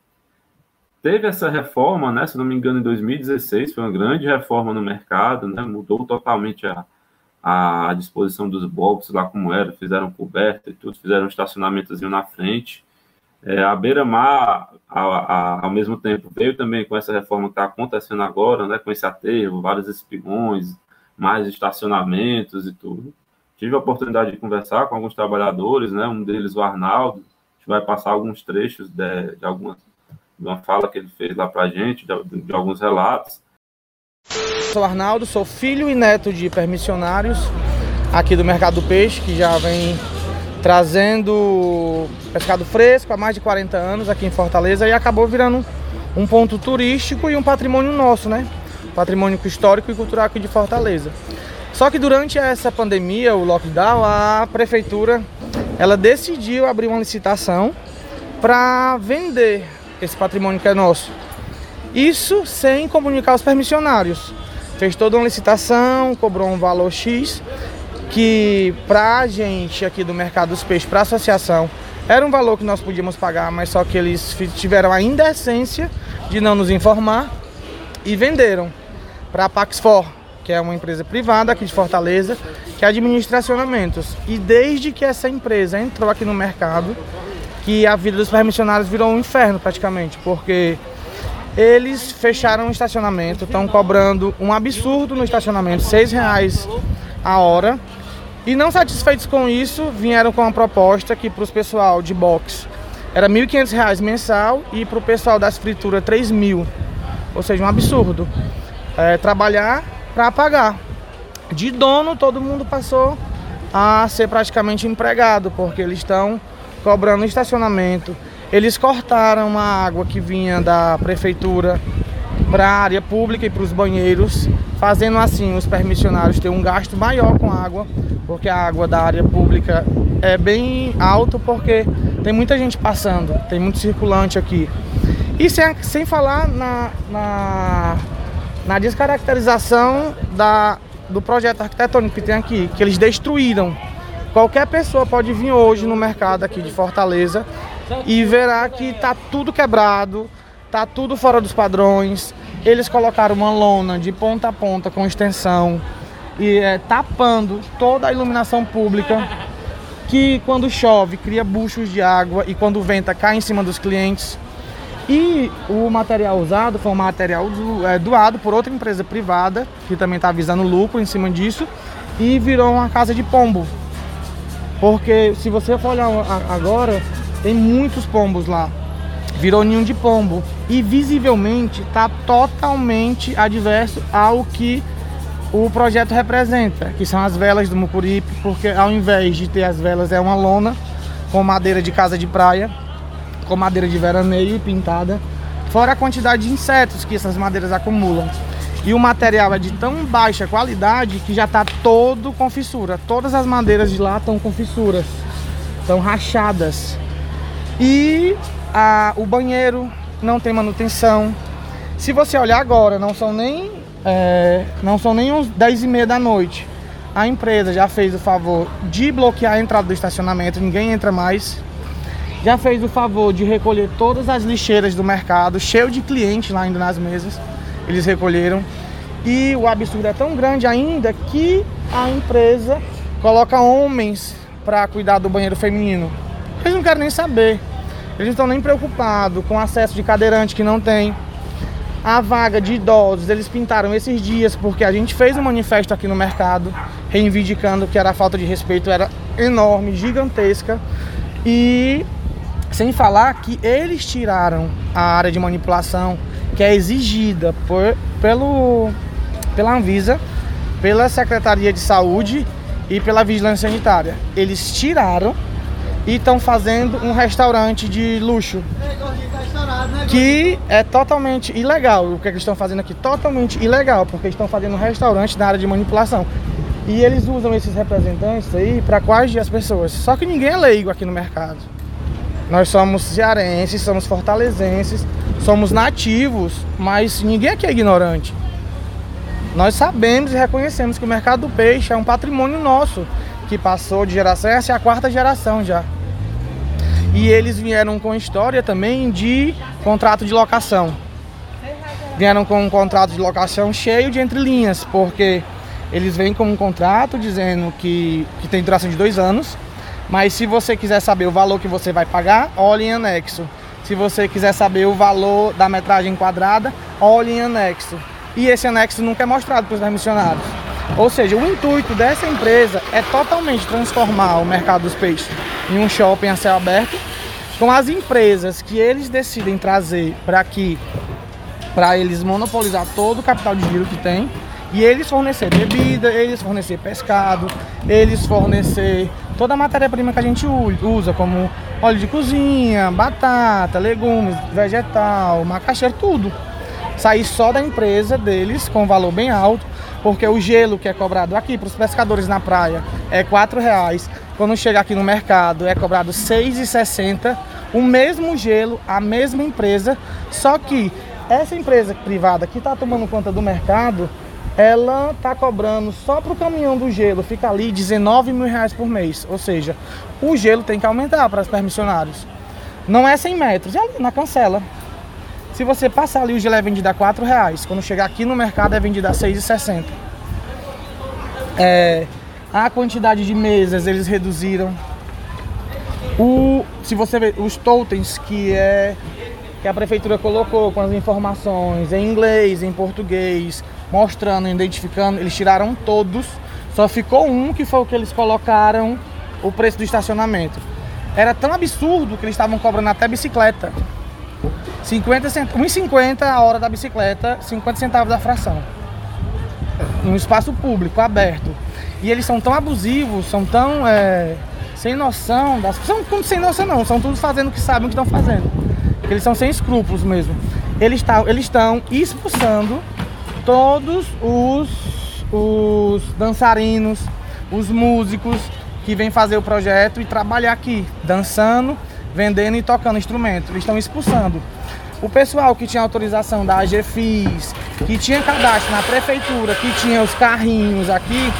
Teve essa reforma, né, se não me engano, em 2016, foi uma grande reforma no mercado, né, mudou totalmente a, a disposição dos boxes lá como era, fizeram coberta e tudo, fizeram um estacionamentozinho na frente. É, a Beira-Mar, ao mesmo tempo, veio também com essa reforma que está acontecendo agora, né, com esse aterro, vários espigões, mais estacionamentos e tudo. Tive a oportunidade de conversar com alguns trabalhadores, né? Um deles, o Arnaldo. A gente vai passar alguns trechos de, de alguma de uma fala que ele fez lá para a gente, de, de alguns relatos. Sou Arnaldo, sou filho e neto de permissionários aqui do Mercado do Peixe, que já vem trazendo pescado fresco há mais de 40 anos aqui em Fortaleza e acabou virando um ponto turístico e um patrimônio nosso, né? Patrimônio histórico e cultural aqui de Fortaleza. Só que durante essa pandemia, o lockdown, a prefeitura ela decidiu abrir uma licitação para vender esse patrimônio que é nosso. Isso sem comunicar aos permissionários. Fez toda uma licitação, cobrou um valor X, que para a gente aqui do Mercado dos Peixes, para a associação, era um valor que nós podíamos pagar, mas só que eles tiveram a indecência de não nos informar e venderam para a Paxfor, que é uma empresa privada aqui de Fortaleza, que administra acionamentos. E desde que essa empresa entrou aqui no mercado, que a vida dos permissionários virou um inferno praticamente, porque eles fecharam o estacionamento, estão cobrando um absurdo no estacionamento, seis reais a hora. E não satisfeitos com isso, vieram com uma proposta que para os pessoal de box era R$ 1.500 mensal e para o pessoal das frituras R$ 3.000. Ou seja, um absurdo. É, trabalhar para pagar. De dono, todo mundo passou a ser praticamente empregado, porque eles estão cobrando estacionamento. Eles cortaram a água que vinha da prefeitura para a área pública e para os banheiros, fazendo assim os permissionários ter um gasto maior com água, porque a água da área pública é bem alto, porque tem muita gente passando, tem muito circulante aqui. E sem, sem falar na, na na descaracterização da, do projeto arquitetônico que tem aqui, que eles destruíram. Qualquer pessoa pode vir hoje no mercado aqui de Fortaleza e verá que está tudo quebrado, está tudo fora dos padrões. Eles colocaram uma lona de ponta a ponta com extensão e é, tapando toda a iluminação pública que quando chove cria buchos de água e quando venta cai em cima dos clientes. E o material usado foi um material do, é, doado por outra empresa privada, que também está visando lucro em cima disso, e virou uma casa de pombo. Porque se você for olhar agora, tem muitos pombos lá. Virou ninho de pombo. E visivelmente está totalmente adverso ao que o projeto representa, que são as velas do Mucuripe, porque ao invés de ter as velas é uma lona com madeira de casa de praia com madeira de veraneio pintada, fora a quantidade de insetos que essas madeiras acumulam. E o material é de tão baixa qualidade que já está todo com fissura. Todas as madeiras de lá estão com fissuras, estão rachadas. E a, o banheiro não tem manutenção. Se você olhar agora, não são nem é, não são nem uns 10 e meia da noite. A empresa já fez o favor de bloquear a entrada do estacionamento, ninguém entra mais já fez o favor de recolher todas as lixeiras do mercado, cheio de clientes lá ainda nas mesas. Eles recolheram. E o absurdo é tão grande ainda que a empresa coloca homens para cuidar do banheiro feminino. Eles não querem nem saber. Eles não estão nem preocupados com acesso de cadeirante que não tem. A vaga de idosos, eles pintaram esses dias porque a gente fez um manifesto aqui no mercado reivindicando que era a falta de respeito era enorme, gigantesca. E sem falar que eles tiraram a área de manipulação que é exigida por, pelo, pela Anvisa, pela Secretaria de Saúde e pela Vigilância Sanitária. Eles tiraram e estão fazendo um restaurante de luxo que é totalmente ilegal. O que eles estão fazendo aqui totalmente ilegal, porque estão fazendo um restaurante na área de manipulação. E eles usam esses representantes aí para quais as pessoas. Só que ninguém é leigo aqui no mercado. Nós somos cearenses, somos fortalezenses, somos nativos, mas ninguém aqui é ignorante. Nós sabemos e reconhecemos que o mercado do peixe é um patrimônio nosso que passou de geração, essa é a quarta geração já. E eles vieram com história também de contrato de locação. Vieram com um contrato de locação cheio de entrelinhas, porque eles vêm com um contrato dizendo que, que tem duração de dois anos, mas se você quiser saber o valor que você vai pagar, olhe em anexo. Se você quiser saber o valor da metragem quadrada, olhe em anexo. E esse anexo nunca é mostrado para os missionários. Ou seja, o intuito dessa empresa é totalmente transformar o mercado dos peixes em um shopping a céu aberto, com as empresas que eles decidem trazer para aqui, para eles monopolizar todo o capital de giro que tem, e eles fornecer bebida, eles fornecer pescado, eles fornecer toda a matéria-prima que a gente usa, como óleo de cozinha, batata, legumes, vegetal, macaxeira, tudo. Sair só da empresa deles com valor bem alto, porque o gelo que é cobrado aqui para os pescadores na praia é R$ reais. Quando chega aqui no mercado é cobrado R$ 6,60. O mesmo gelo, a mesma empresa, só que essa empresa privada que está tomando conta do mercado, ela está cobrando só para o caminhão do gelo, fica ali 19 mil reais por mês. Ou seja, o gelo tem que aumentar para os permissionários. Não é 100 metros, é ali na cancela. Se você passar ali, o gelo é vendido a 4 reais. Quando chegar aqui no mercado, é vendido a 6,60. É, a quantidade de mesas eles reduziram. O, se você ver os totens que é que a prefeitura colocou com as informações em inglês, em português, mostrando, identificando. Eles tiraram todos, só ficou um que foi o que eles colocaram o preço do estacionamento. Era tão absurdo que eles estavam cobrando até bicicleta. 50 centavos, 1,50 a hora da bicicleta, 50 centavos da fração. Um espaço público, aberto. E eles são tão abusivos, são tão é, sem noção das São sem noção não, são todos fazendo o que sabem o que estão fazendo. Eles são sem escrúpulos mesmo. Eles estão eles expulsando todos os, os dançarinos, os músicos que vêm fazer o projeto e trabalhar aqui, dançando, vendendo e tocando instrumento. Eles estão expulsando. O pessoal que tinha autorização da AGFIS, que tinha cadastro na prefeitura, que tinha os carrinhos aqui,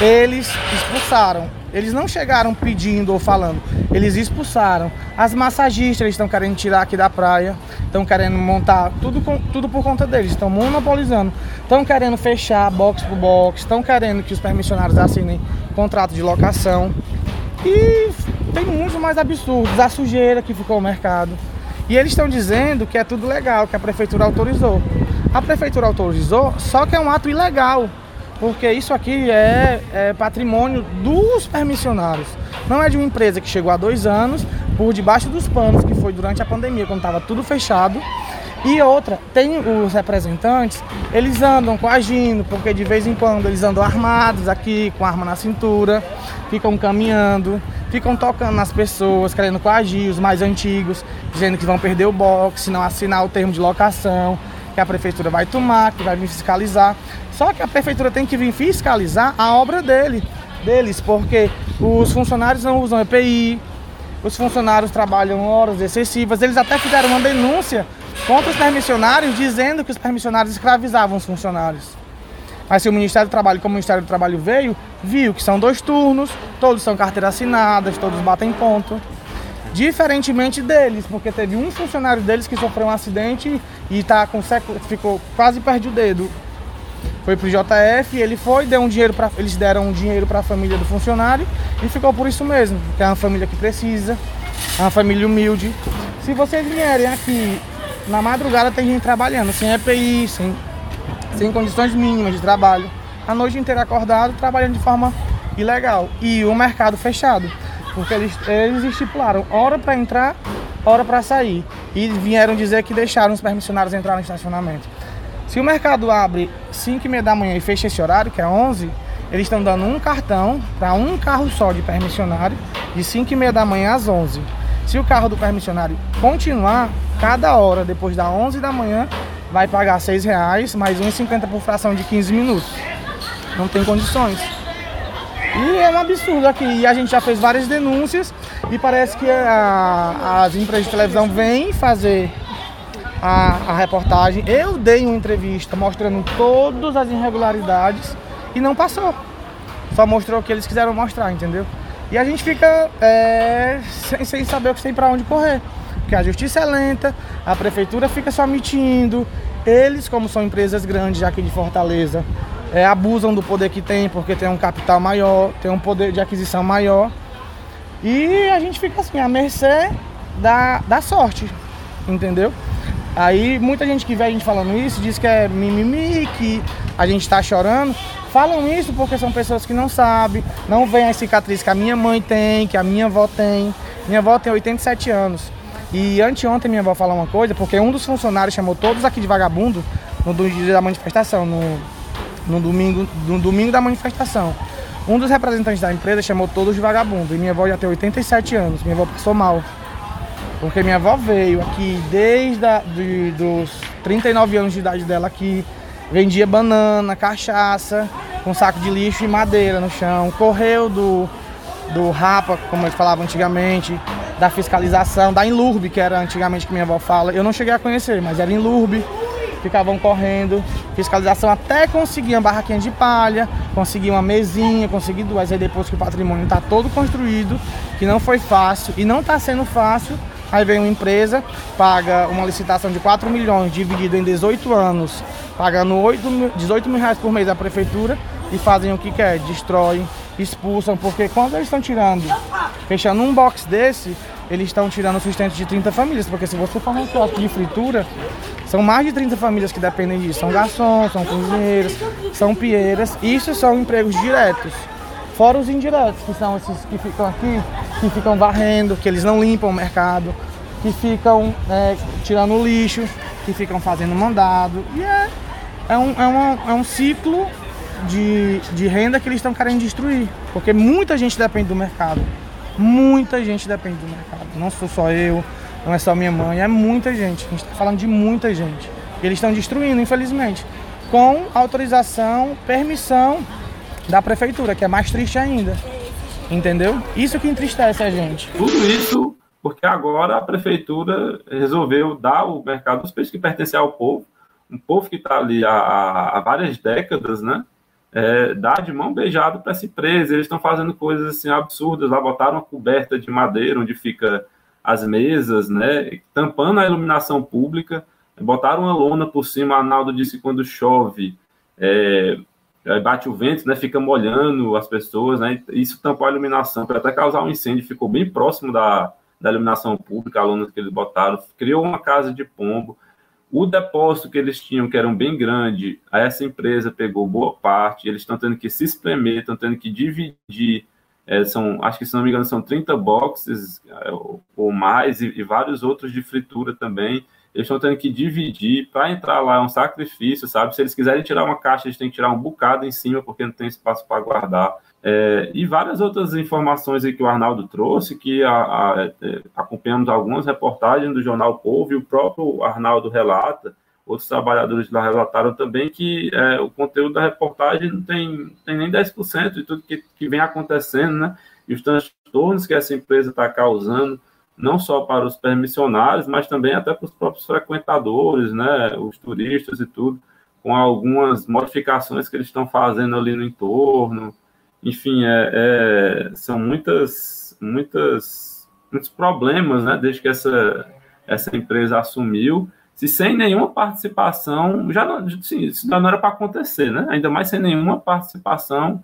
eles expulsaram. Eles não chegaram pedindo ou falando, eles expulsaram. As massagistas estão querendo tirar aqui da praia, estão querendo montar tudo, com, tudo por conta deles, estão monopolizando, estão querendo fechar box por box, estão querendo que os permissionários assinem contrato de locação. E tem muitos mais absurdos, a sujeira que ficou no mercado. E eles estão dizendo que é tudo legal, que a prefeitura autorizou. A prefeitura autorizou, só que é um ato ilegal porque isso aqui é, é, patrimônio dos permissionários. Não é de uma empresa que chegou há dois anos, por debaixo dos panos, que foi durante a pandemia, quando estava tudo fechado. E outra, tem os representantes, eles andam coagindo, porque de vez em quando eles andam armados aqui, com arma na cintura, ficam caminhando, ficam tocando nas pessoas, querendo coagir os mais antigos, dizendo que vão perder o box, se não assinar o termo de locação, que a prefeitura vai tomar, que vai vir fiscalizar. Só que a prefeitura tem que vir fiscalizar a obra dele, deles, porque os funcionários não usam EPI, os funcionários trabalham horas excessivas. Eles até fizeram uma denúncia contra os permissionários, dizendo que os permissionários escravizavam os funcionários. Mas se o Ministério do Trabalho, como o Ministério do Trabalho veio, viu que são dois turnos, todos são carteiras assinadas, todos batem ponto. Diferentemente deles, porque teve um funcionário deles que sofreu um acidente e tá com ficou quase perde o dedo foi pro JF, ele foi, deu um dinheiro para eles deram um dinheiro para a família do funcionário e ficou por isso mesmo, porque é uma família que precisa, é uma família humilde. Se vocês vierem aqui na madrugada tem gente trabalhando, sem EPI, sem, sem condições mínimas de trabalho, a noite inteira acordado, trabalhando de forma ilegal e o mercado fechado, porque eles, eles estipularam hora para entrar, hora para sair e vieram dizer que deixaram os permissionários entrar no estacionamento. Se o mercado abre 5 e meia da manhã e fecha esse horário, que é 11, eles estão dando um cartão para um carro só de permissionário de 5 e meia da manhã às 11. Se o carro do permissionário continuar, cada hora depois da 11 da manhã vai pagar 6 reais mais 1,50 por fração de 15 minutos. Não tem condições. E é um absurdo aqui. E a gente já fez várias denúncias e parece que a, as empresas de televisão vêm fazer a, a reportagem. Eu dei uma entrevista mostrando todas as irregularidades e não passou. só mostrou o que eles quiseram mostrar, entendeu? E a gente fica é, sem, sem saber o que tem para onde correr. Porque a justiça é lenta, a prefeitura fica só mentindo, eles, como são empresas grandes aqui de Fortaleza, é, abusam do poder que tem, porque tem um capital maior, tem um poder de aquisição maior. E a gente fica assim, à mercê da, da sorte, entendeu? Aí muita gente que vê a gente falando isso diz que é mimimi, que a gente está chorando. Falam isso porque são pessoas que não sabem, não veem as cicatrizes que a minha mãe tem, que a minha avó tem. Minha avó tem 87 anos. E anteontem minha avó falou uma coisa, porque um dos funcionários chamou todos aqui de vagabundo no dia da manifestação, no, no, domingo, no domingo da manifestação. Um dos representantes da empresa chamou todos de vagabundo. E minha avó já tem 87 anos, minha avó passou mal. Porque minha avó veio aqui desde a, de, dos 39 anos de idade dela aqui, vendia banana, cachaça, com saco de lixo e madeira no chão, correu do, do rapa, como eles falavam antigamente, da fiscalização, da Inlurb, que era antigamente que minha avó fala. Eu não cheguei a conhecer, mas era Inlurb, ficavam correndo, fiscalização até conseguir uma barraquinha de palha, conseguir uma mesinha, conseguir duas, aí depois que o patrimônio está todo construído, que não foi fácil e não está sendo fácil, Aí vem uma empresa, paga uma licitação de 4 milhões dividido em 18 anos, pagando 8 mil, 18 mil reais por mês da prefeitura e fazem o que quer, destroem, expulsam, porque quando eles estão tirando, fechando um box desse, eles estão tirando sustento de 30 famílias, porque se você for um quiosque de fritura, são mais de 30 famílias que dependem disso. São garçons, são cozinheiros, são pieiras, isso são empregos diretos. Fora os indiretos, que são esses que ficam aqui, que ficam varrendo, que eles não limpam o mercado, que ficam é, tirando lixo, que ficam fazendo mandado. E é, é, um, é, uma, é um ciclo de, de renda que eles estão querendo destruir. Porque muita gente depende do mercado. Muita gente depende do mercado. Não sou só eu, não é só minha mãe, é muita gente. A gente está falando de muita gente. Eles estão destruindo, infelizmente. Com autorização, permissão da prefeitura, que é mais triste ainda. Entendeu? Isso que entristece a gente. Tudo isso porque agora a prefeitura resolveu dar o mercado dos peixes que pertence ao povo, um povo que está ali há, há, várias décadas, né? É, dar de mão beijada para essa empresa. Eles estão fazendo coisas assim absurdas. Lá botaram uma coberta de madeira onde fica as mesas, né? Tampando a iluminação pública. Botaram uma lona por cima. A disse que quando chove, é, bate o vento, né, fica molhando as pessoas, né, isso tampou a iluminação, para até causar um incêndio, ficou bem próximo da, da iluminação pública, alunos que eles botaram, criou uma casa de pombo, o depósito que eles tinham, que era um bem grande, essa empresa pegou boa parte, eles estão tendo que se espremer, estão tendo que dividir, é, são, acho que se não me engano são 30 boxes é, ou mais, e, e vários outros de fritura também, eles estão tendo que dividir para entrar lá, é um sacrifício, sabe? Se eles quiserem tirar uma caixa, eles têm que tirar um bocado em cima, porque não tem espaço para guardar. É, e várias outras informações que o Arnaldo trouxe, que a, a, é, acompanhamos algumas reportagens do jornal Povo, e o próprio Arnaldo relata, outros trabalhadores lá relataram também que é, o conteúdo da reportagem não tem, tem nem 10% de tudo que, que vem acontecendo, né? E os transtornos que essa empresa está causando não só para os permissionários, mas também até para os próprios frequentadores, né, os turistas e tudo, com algumas modificações que eles estão fazendo ali no entorno. Enfim, é, é, são muitas, muitas, muitos problemas, né, desde que essa, essa empresa assumiu, se sem nenhuma participação, já não, sim, isso não era para acontecer, né, ainda mais sem nenhuma participação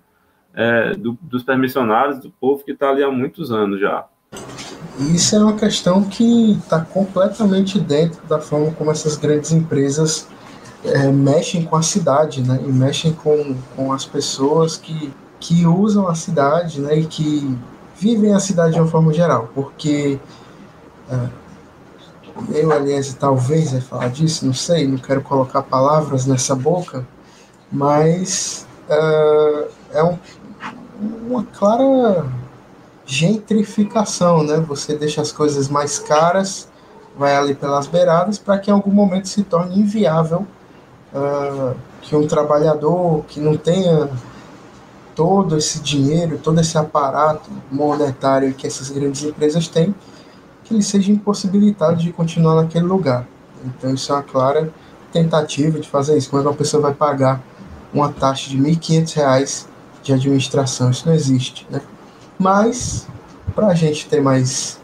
é, do, dos permissionários, do povo que está ali há muitos anos já. Isso é uma questão que está completamente dentro da forma como essas grandes empresas é, mexem com a cidade, né? E mexem com, com as pessoas que, que usam a cidade, né? E que vivem a cidade de uma forma geral. Porque é, eu, aliás, talvez vai falar disso, não sei, não quero colocar palavras nessa boca, mas é, é um, uma clara gentrificação, né? Você deixa as coisas mais caras, vai ali pelas beiradas, para que em algum momento se torne inviável uh, que um trabalhador que não tenha todo esse dinheiro, todo esse aparato monetário que essas grandes empresas têm, que ele seja impossibilitado de continuar naquele lugar. Então isso é uma clara tentativa de fazer isso. Como é que uma pessoa vai pagar uma taxa de R$ 1.500 de administração, isso não existe. Né? Mas, para a gente ter mais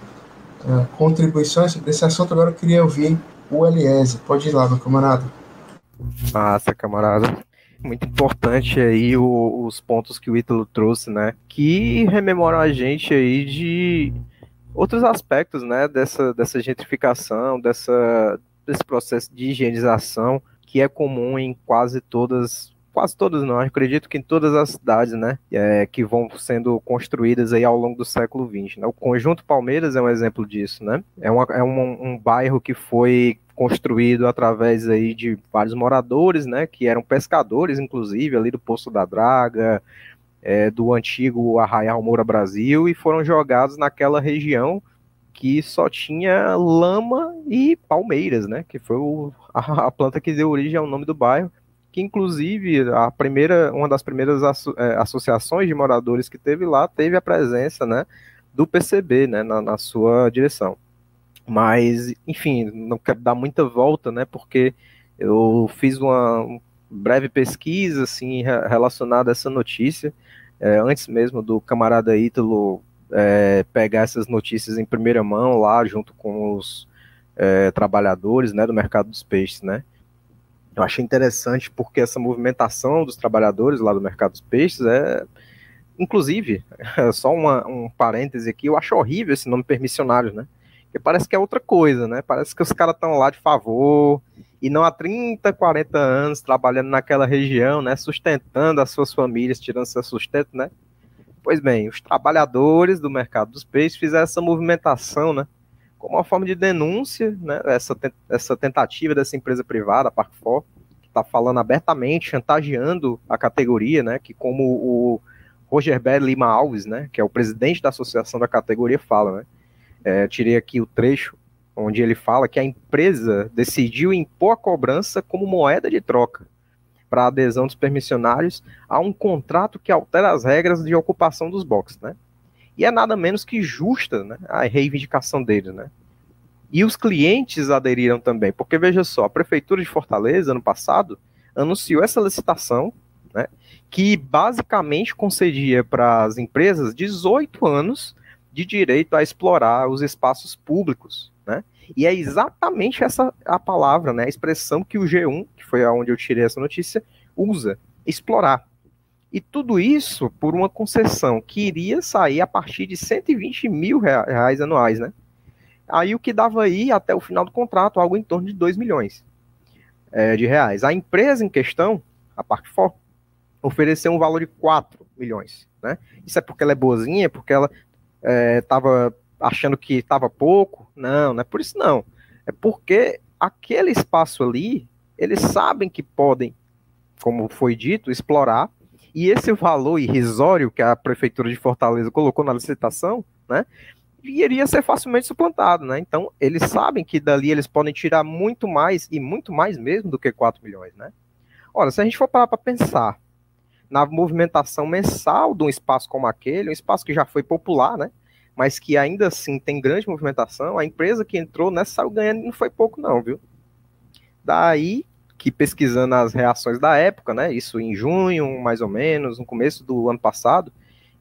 uh, contribuições sobre esse assunto, agora eu queria ouvir o Eliezer. Pode ir lá, meu camarada. Massa, camarada. Muito importante aí o, os pontos que o Ítalo trouxe, né? Que rememoram a gente aí de outros aspectos, né? Dessa, dessa gentrificação, dessa, desse processo de higienização que é comum em quase todas quase todas não, acredito que em todas as cidades, né, é, que vão sendo construídas aí ao longo do século XX. Né? O Conjunto Palmeiras é um exemplo disso, né? É, uma, é um, um bairro que foi construído através aí de vários moradores, né, que eram pescadores, inclusive, ali do Poço da Draga, é, do antigo Arraial Moura Brasil, e foram jogados naquela região que só tinha lama e palmeiras, né, que foi o, a, a, planta que deu origem ao nome do bairro, que inclusive a primeira, uma das primeiras é, associações de moradores que teve lá teve a presença, né, do PCB, né, na, na sua direção. Mas, enfim, não quero dar muita volta, né? Porque eu fiz uma breve pesquisa, assim, relacionada a essa notícia, é, antes mesmo do camarada Ítalo é, pegar essas notícias em primeira mão lá, junto com os é, trabalhadores, né, do mercado dos peixes, né? Eu achei interessante porque essa movimentação dos trabalhadores lá do mercado dos peixes é, inclusive, só uma, um parêntese aqui, eu acho horrível esse nome permissionário, né? Porque parece que é outra coisa, né? Parece que os caras estão lá de favor e não há 30, 40 anos trabalhando naquela região, né? Sustentando as suas famílias, tirando seu sustento, né? Pois bem, os trabalhadores do mercado dos peixes fizeram essa movimentação, né? Como uma forma de denúncia, né? Essa, essa tentativa dessa empresa privada, Parkfor, que está falando abertamente, chantageando a categoria, né? Que como o Roger Bé Lima Alves, né? Que é o presidente da associação da categoria, fala, né? É, tirei aqui o trecho onde ele fala que a empresa decidiu impor a cobrança como moeda de troca para adesão dos permissionários a um contrato que altera as regras de ocupação dos boxes, né? E é nada menos que justa né, a reivindicação deles, né? E os clientes aderiram também, porque veja só, a Prefeitura de Fortaleza, ano passado, anunciou essa licitação, né, que basicamente concedia para as empresas 18 anos de direito a explorar os espaços públicos, né? E é exatamente essa a palavra, né, a expressão que o G1, que foi aonde eu tirei essa notícia, usa, explorar. E tudo isso por uma concessão que iria sair a partir de 120 mil reais anuais, né? Aí o que dava aí até o final do contrato, algo em torno de 2 milhões é, de reais. A empresa em questão, a Parkfor, ofereceu um valor de 4 milhões, né? Isso é porque ela é boazinha, porque ela estava é, achando que estava pouco. Não, não é por isso não. É porque aquele espaço ali, eles sabem que podem, como foi dito, explorar. E esse valor irrisório que a prefeitura de Fortaleza colocou na licitação, né, iria ser facilmente suplantado, né? Então, eles sabem que dali eles podem tirar muito mais e muito mais mesmo do que 4 milhões, né? Ora, se a gente for parar para pensar na movimentação mensal de um espaço como aquele, um espaço que já foi popular, né? Mas que ainda assim tem grande movimentação, a empresa que entrou nessa saiu ganhando não foi pouco, não, viu? Daí que pesquisando as reações da época, né? Isso em junho, mais ou menos, no começo do ano passado,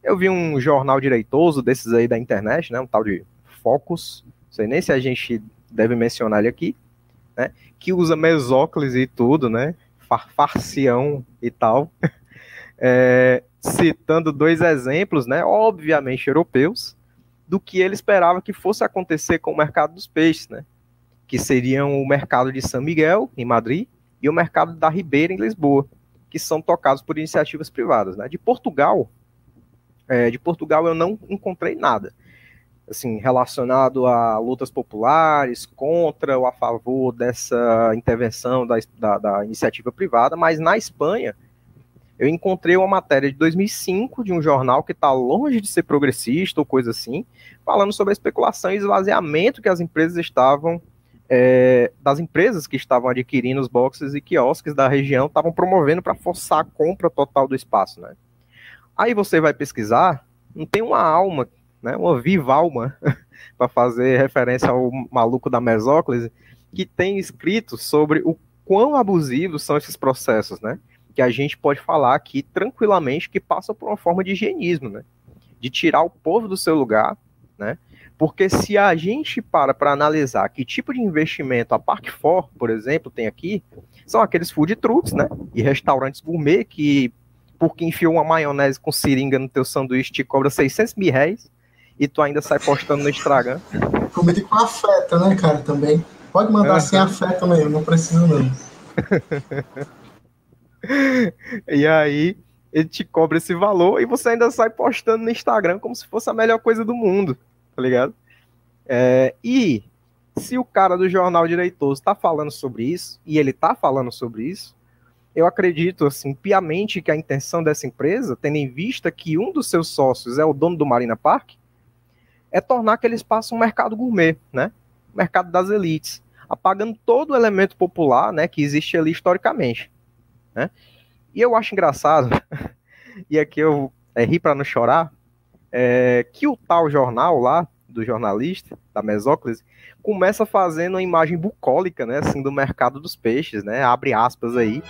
eu vi um jornal direitoso desses aí da internet, né? Um tal de Focus, não sei nem se a gente deve mencionar ele aqui, né? Que usa mesóclise e tudo, né? Farcião e tal. é, citando dois exemplos, né, obviamente europeus, do que ele esperava que fosse acontecer com o mercado dos peixes, né, que seriam o mercado de São Miguel, em Madrid, e o mercado da Ribeira, em Lisboa, que são tocados por iniciativas privadas. Né. De Portugal, é, de Portugal eu não encontrei nada assim, relacionado a lutas populares, contra ou a favor dessa intervenção da, da, da iniciativa privada, mas na Espanha eu encontrei uma matéria de 2005 de um jornal que está longe de ser progressista ou coisa assim, falando sobre a especulação e esvaziamento que as empresas estavam é, das empresas que estavam adquirindo os boxes e quiosques da região estavam promovendo para forçar a compra total do espaço, né? Aí você vai pesquisar, não tem uma alma, né, uma viva alma, para fazer referência ao maluco da Mesóclise, que tem escrito sobre o quão abusivos são esses processos, né? que a gente pode falar aqui tranquilamente que passa por uma forma de higienismo, né? De tirar o povo do seu lugar, né? Porque se a gente para para analisar que tipo de investimento a Park For, por exemplo, tem aqui, são aqueles food trucks, né? E restaurantes gourmet que, porque enfiou uma maionese com seringa no teu sanduíche, te cobra 600 mil reais e tu ainda sai postando no Instagram. Comida com afeto, né, cara, também. Pode mandar Uhum. sem afeto mesmo, não precisa não. E aí ele te cobra esse valor e você ainda sai postando no Instagram como se fosse a melhor coisa do mundo, tá ligado? É, e se o cara do jornal Direitoso tá falando sobre isso, e ele tá falando sobre isso, eu acredito, assim, piamente que a intenção dessa empresa, tendo em vista que um dos seus sócios é o dono do Marina Park, é tornar aquele espaço um mercado gourmet, né? Mercado das elites, apagando todo o elemento popular, né, que existe ali historicamente, né? E eu acho engraçado, e aqui eu é, ri para não chorar, é, que o tal jornal lá, do jornalista, da Mesóclise, começa fazendo uma imagem bucólica, né, assim, do mercado dos peixes, né, abre aspas aí,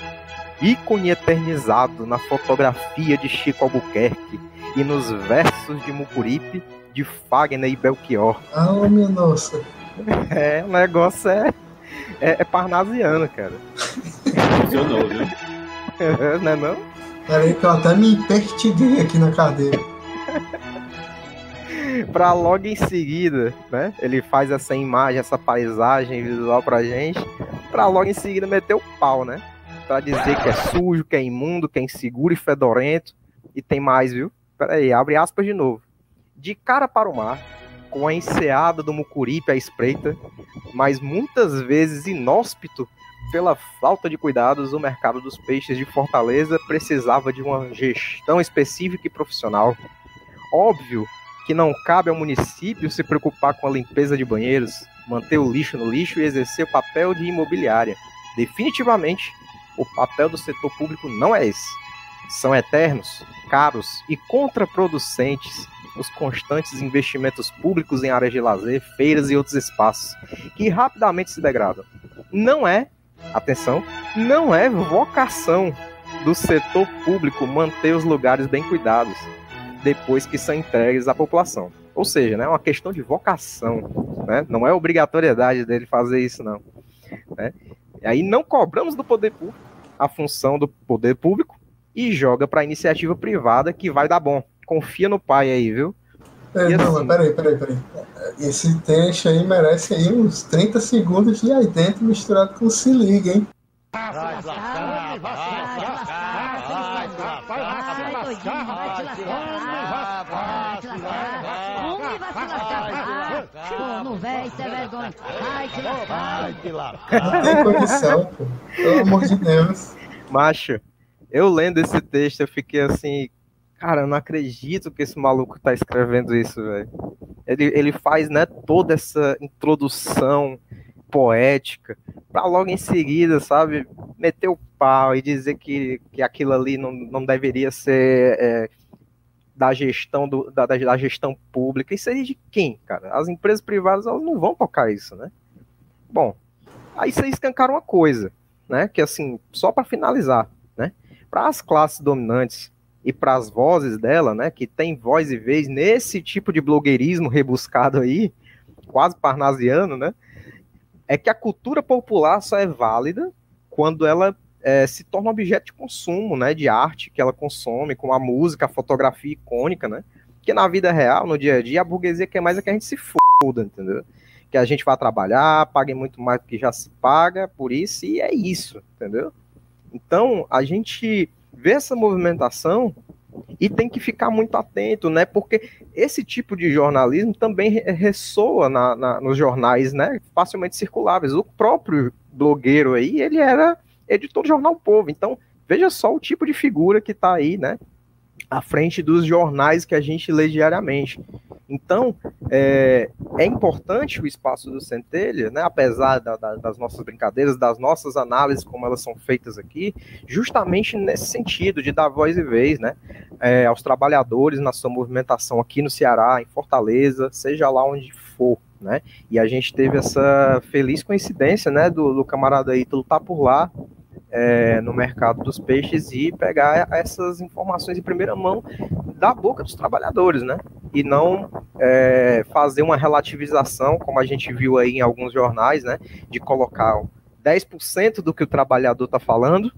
ícone eternizado na fotografia de Chico Albuquerque e nos versos de Mucuripe, de Fagner e Belchior. Ah, minha nossa. É, o negócio é, é, é parnasiano, cara. Funcionou, viu? não é não? Peraí que eu até me pertiguei aqui na cadeira. Pra logo em seguida, né? Ele faz essa imagem, essa paisagem visual pra gente, pra logo em seguida meter o pau, né? Pra dizer que é sujo, que é imundo, que é inseguro e fedorento. E tem mais, viu? Pera aí, abre aspas de novo. De cara para o mar, com a enseada do Mucuripe à espreita, mas muitas vezes inóspito pela falta de cuidados, o mercado dos peixes de Fortaleza precisava de uma gestão específica e profissional. Óbvio que não cabe ao município se preocupar com a limpeza de banheiros, manter o lixo no lixo e exercer o papel de imobiliária. Definitivamente, o papel do setor público não é esse. São eternos, caros e contraproducentes os constantes investimentos públicos em áreas de lazer, feiras e outros espaços, que rapidamente se degradam. Não é, atenção, não é vocação do setor público manter os lugares bem cuidados depois que são entregues à população. Ou seja, né, é uma questão de vocação, né? não é obrigatoriedade dele fazer isso, não. Né? E aí não cobramos do poder público a função do poder público e joga para a iniciativa privada que vai dar bom. Confia no pai aí, viu? É, E não, assim- mas peraí, peraí, peraí. Esse trecho aí merece aí uns 30 segundos de aí dentro misturado com se liga, hein? Vai te lascar, vai te lascar, vai doidinho, vai te lascar, vai te lascar, homem vai te lascar, vai, no véi, sem vergonha, vai te lascar. Não tem condição, pô. Pelo amor de Deus. Macho, eu lendo esse texto, eu fiquei assim, cara, eu não acredito que esse maluco tá escrevendo isso, velho. Ele, ele faz, né, toda essa introdução poética, pra logo em seguida, sabe, meter o pau e dizer que, que aquilo ali não, não deveria ser é, da gestão do, da, da gestão pública. Isso aí de quem, cara? As empresas privadas elas não vão tocar isso, né? Bom, aí você escancara uma coisa, né? Que assim, só para finalizar, né? Para as classes dominantes e para as vozes dela, né? Que tem voz e vez nesse tipo de blogueirismo rebuscado aí, quase parnasiano, né? É que a cultura popular só é válida quando ela é, se torna objeto de consumo, né? De arte que ela consome, como a música, a fotografia icônica, né? Porque na vida real, no dia a dia, a burguesia quer mais é que a gente se foda, entendeu? Que a gente vá trabalhar, pague muito mais do que já se paga, por isso, e é isso, entendeu? Então, a gente vê essa movimentação e tem que ficar muito atento, né? Porque esse tipo de jornalismo também re- ressoa na, na- nos jornais, né? Facilmente circuláveis. O próprio blogueiro aí, ele era editor do jornal Povo. Então, veja só o tipo de figura que está aí, né? À frente dos jornais que a gente lê diariamente. Então, é, é importante o espaço do Centelha, né, apesar da- da- das nossas brincadeiras, das nossas análises, como elas são feitas aqui, justamente nesse sentido de dar voz e vez né, é, aos trabalhadores na sua movimentação aqui no Ceará, em Fortaleza, seja lá onde for. Né? E a gente teve essa feliz coincidência né, do, do camarada Ítalo estar por lá, é, no mercado dos peixes e pegar essas informações em primeira mão da boca dos trabalhadores, né? E não é, fazer uma relativização, como a gente viu aí em alguns jornais, né? De colocar 10% do que o trabalhador está falando,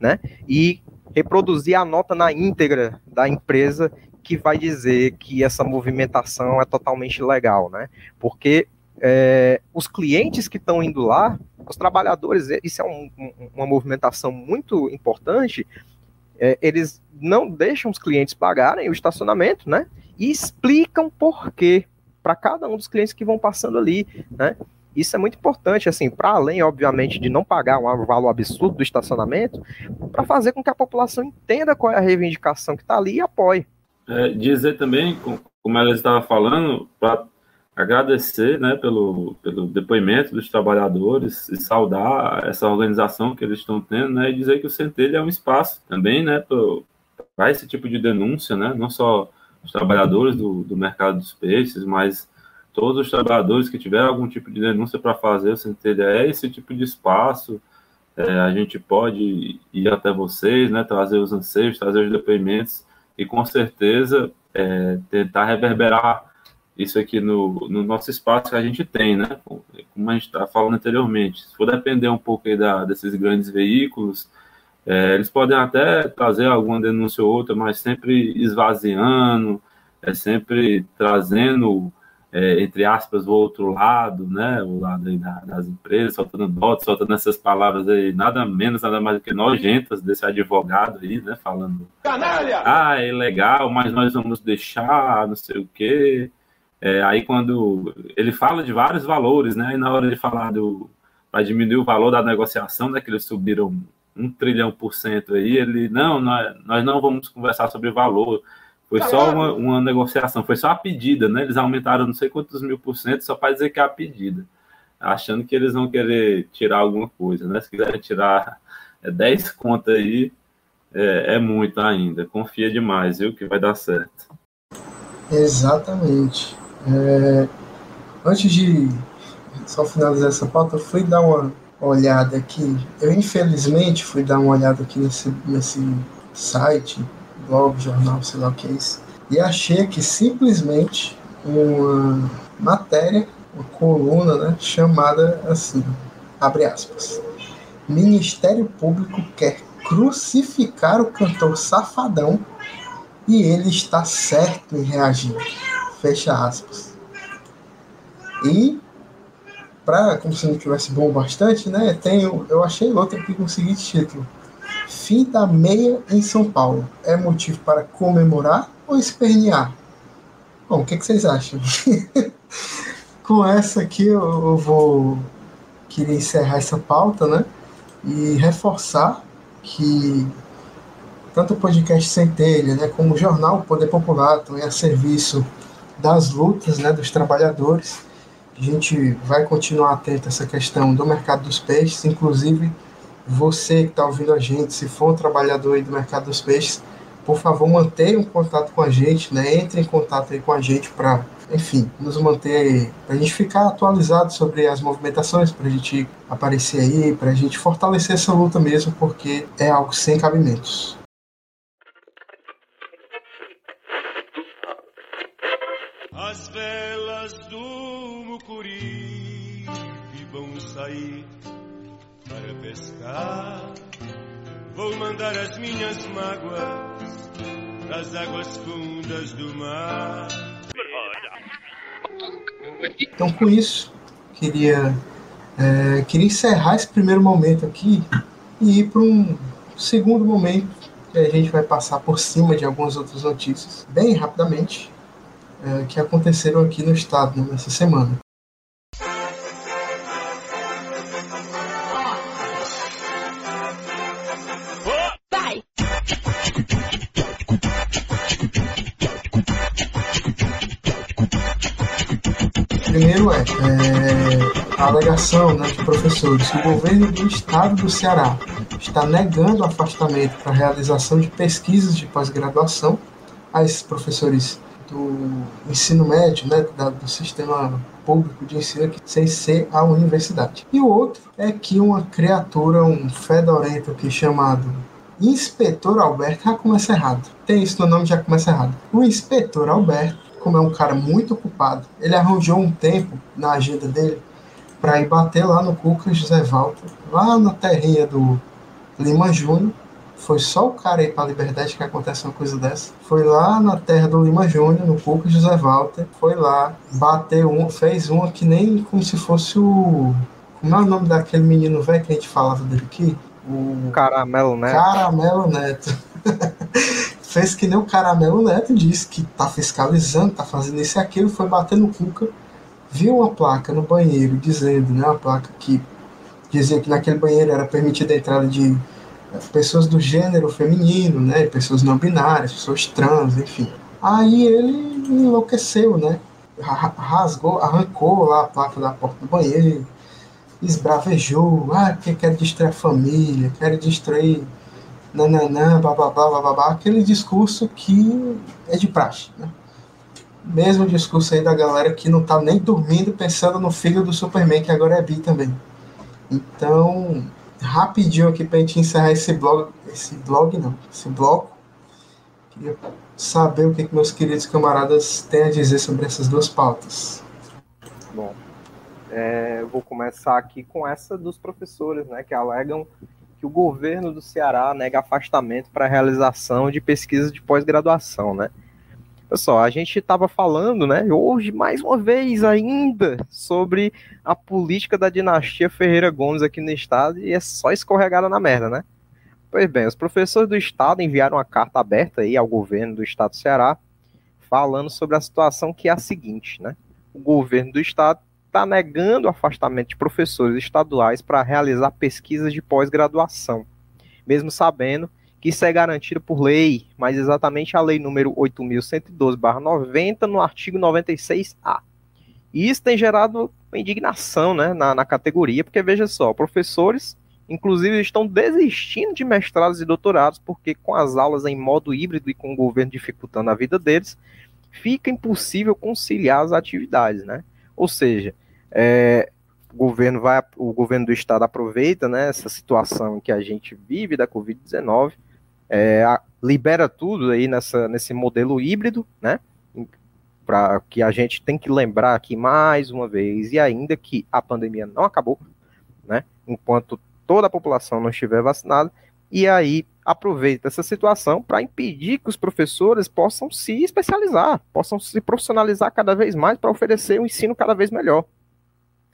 né? E reproduzir a nota na íntegra da empresa que vai dizer que essa movimentação é totalmente legal, né? Porque é, os clientes que estão indo lá, os trabalhadores, isso é um, um, uma movimentação muito importante, é, eles não deixam os clientes pagarem o estacionamento, né? E explicam por quê para cada um dos clientes que vão passando ali, né? Isso é muito importante, assim, para além, obviamente, de não pagar um valor absurdo do estacionamento, para fazer com que a população entenda qual é a reivindicação que está ali e apoie. É, dizer também, como ela estava falando, para agradecer né, pelo, pelo depoimento dos trabalhadores e saudar essa organização que eles estão tendo, né, e dizer que o Centelha é um espaço também né, para esse tipo de denúncia, né, não só os trabalhadores do, do mercado dos peixes, mas todos os trabalhadores que tiverem algum tipo de denúncia para fazer, o Centelha é esse tipo de espaço, é, a gente pode ir até vocês, né, trazer os anseios, trazer os depoimentos e com certeza é, tentar reverberar isso aqui no, no nosso espaço que a gente tem, né? Como a gente está falando anteriormente, se for depender um pouco aí da, desses grandes veículos, é, eles podem até trazer alguma denúncia ou outra, mas sempre esvaziando, é sempre trazendo, é, entre aspas, o outro lado, né? O lado aí da, das empresas, soltando notas, soltando essas palavras aí, nada menos, nada mais do que nojentas desse advogado aí, né? Falando. Canalha! Ah, é legal, mas nós vamos deixar, não sei o quê. É, aí quando ele fala de vários valores, né? E na hora de falar do para diminuir o valor da negociação, né? Que eles subiram um trilhão por cento aí, ele não, nós, nós não vamos conversar sobre valor. Foi só uma, uma negociação, foi só a pedida, né? Eles aumentaram não sei quantos mil por cento só para dizer que é a pedida, achando que eles vão querer tirar alguma coisa, né? Se quiserem tirar é, 10 contas aí, é, é muito ainda. Confia demais, viu? Que vai dar certo. Exatamente. É, antes de só finalizar essa pauta, eu fui dar uma olhada aqui. Eu, infelizmente, fui dar uma olhada aqui nesse, nesse site, blog, jornal, sei lá o que é isso, e achei aqui simplesmente uma matéria, uma coluna, né, chamada assim, abre aspas. Ministério Público quer crucificar o cantor Safadão e ele está certo em reagir. Fecha aspas. E, para como se não tivesse bom bastante, né, tem, eu achei outra aqui com o seguinte título. Fim da meia em São Paulo. É motivo para comemorar ou espernear? Bom, o que, que vocês acham? com essa aqui eu, eu vou queria encerrar essa pauta, né? E reforçar que tanto o podcast Centelha, né, como o jornal Poder Popular, estão a serviço das lutas né, dos trabalhadores. A gente vai continuar atento a essa questão do mercado dos peixes, inclusive você que está ouvindo a gente, se for um trabalhador do mercado dos peixes, por favor, mantenha um contato com a gente, né? entre em contato aí com a gente para, enfim, nos manter, para a gente ficar atualizado sobre as movimentações, para a gente aparecer aí, para a gente fortalecer essa luta mesmo, porque é algo sem cabimentos. Para pescar. Vou mandar as minhas mágoas das águas fundas do mar. Então, com isso, queria, é, queria encerrar esse primeiro momento aqui e ir para um segundo momento que a gente vai passar por cima de algumas outras notícias, bem rapidamente é, que aconteceram aqui no estado nessa semana. Primeiro é, é a alegação né, de professores que o governo do estado do Ceará está negando afastamento para realização de pesquisas de pós-graduação a esses professores do ensino médio, né, do sistema público de ensino sem ser a universidade. E o outro é que uma criatura, um fedorento aqui chamado Inspetor Alberto, já começa errado. Tem isso no nome, já começa errado. O Inspetor Alberto, como é um cara muito ocupado, ele arranjou um tempo na agenda dele para ir bater lá no Cuca José Walter, lá na terrinha do Lima Júnior, foi só o cara aí pra liberdade que acontece uma coisa dessa. Foi lá na terra do Lima Júnior, no Cuca José Walter. Foi lá, bateu um, fez uma que nem como se fosse o. Como é o nome daquele menino velho que a gente falava dele aqui? O Caramelo Neto. Caramelo Neto. fez que nem o Caramelo Neto disse que tá fiscalizando, tá fazendo isso e aquilo, foi bater no Cuca, viu uma placa no banheiro dizendo, né, uma placa que dizia que naquele banheiro era permitida a entrada de pessoas do gênero feminino, né, pessoas não binárias, pessoas trans, enfim. Aí ele enlouqueceu, né, rasgou, arrancou lá a placa da porta do banheiro, esbravejou, ah, porque quer destruir a família, quer destruir nananã, bababá, bababá, aquele discurso que é de praxe, né? Mesmo discurso aí da galera que não tá nem dormindo pensando no filho do Superman, que agora é bi também. Então, rapidinho aqui pra gente encerrar esse blog, esse blog não, esse bloco. Queria saber o que, que meus queridos camaradas têm a dizer sobre essas duas pautas. Bom, é, vou começar aqui com essa dos professores, né, que alegam que o governo do Ceará nega afastamento para realização de pesquisas de pós-graduação, né? Pessoal, a gente estava falando, né, hoje mais uma vez ainda sobre a política da dinastia Ferreira Gomes aqui no estado e é só escorregada na merda, né? Pois bem, os professores do estado enviaram uma carta aberta aí ao governo do estado do Ceará falando sobre a situação que é a seguinte, né? O governo do estado está negando o afastamento de professores estaduais para realizar pesquisas de pós-graduação, mesmo sabendo que isso é garantido por lei, mas exatamente a lei número 8.112-90, no artigo 96A. E isso tem gerado indignação né, na, na categoria, porque veja só, professores, inclusive, estão desistindo de mestrados e doutorados, porque com as aulas em modo híbrido e com o governo dificultando a vida deles, fica impossível conciliar as atividades, né? Ou seja, é, o governo vai, o governo do estado aproveita né, essa situação que a gente vive da Covid-19 é, libera tudo aí nessa, nesse modelo híbrido, né? Para que a gente tem que lembrar aqui mais uma vez, e ainda que a pandemia não acabou, né? Enquanto toda a população não estiver vacinada, e aí aproveita essa situação para impedir que os professores possam se especializar, possam se profissionalizar cada vez mais para oferecer um ensino cada vez melhor.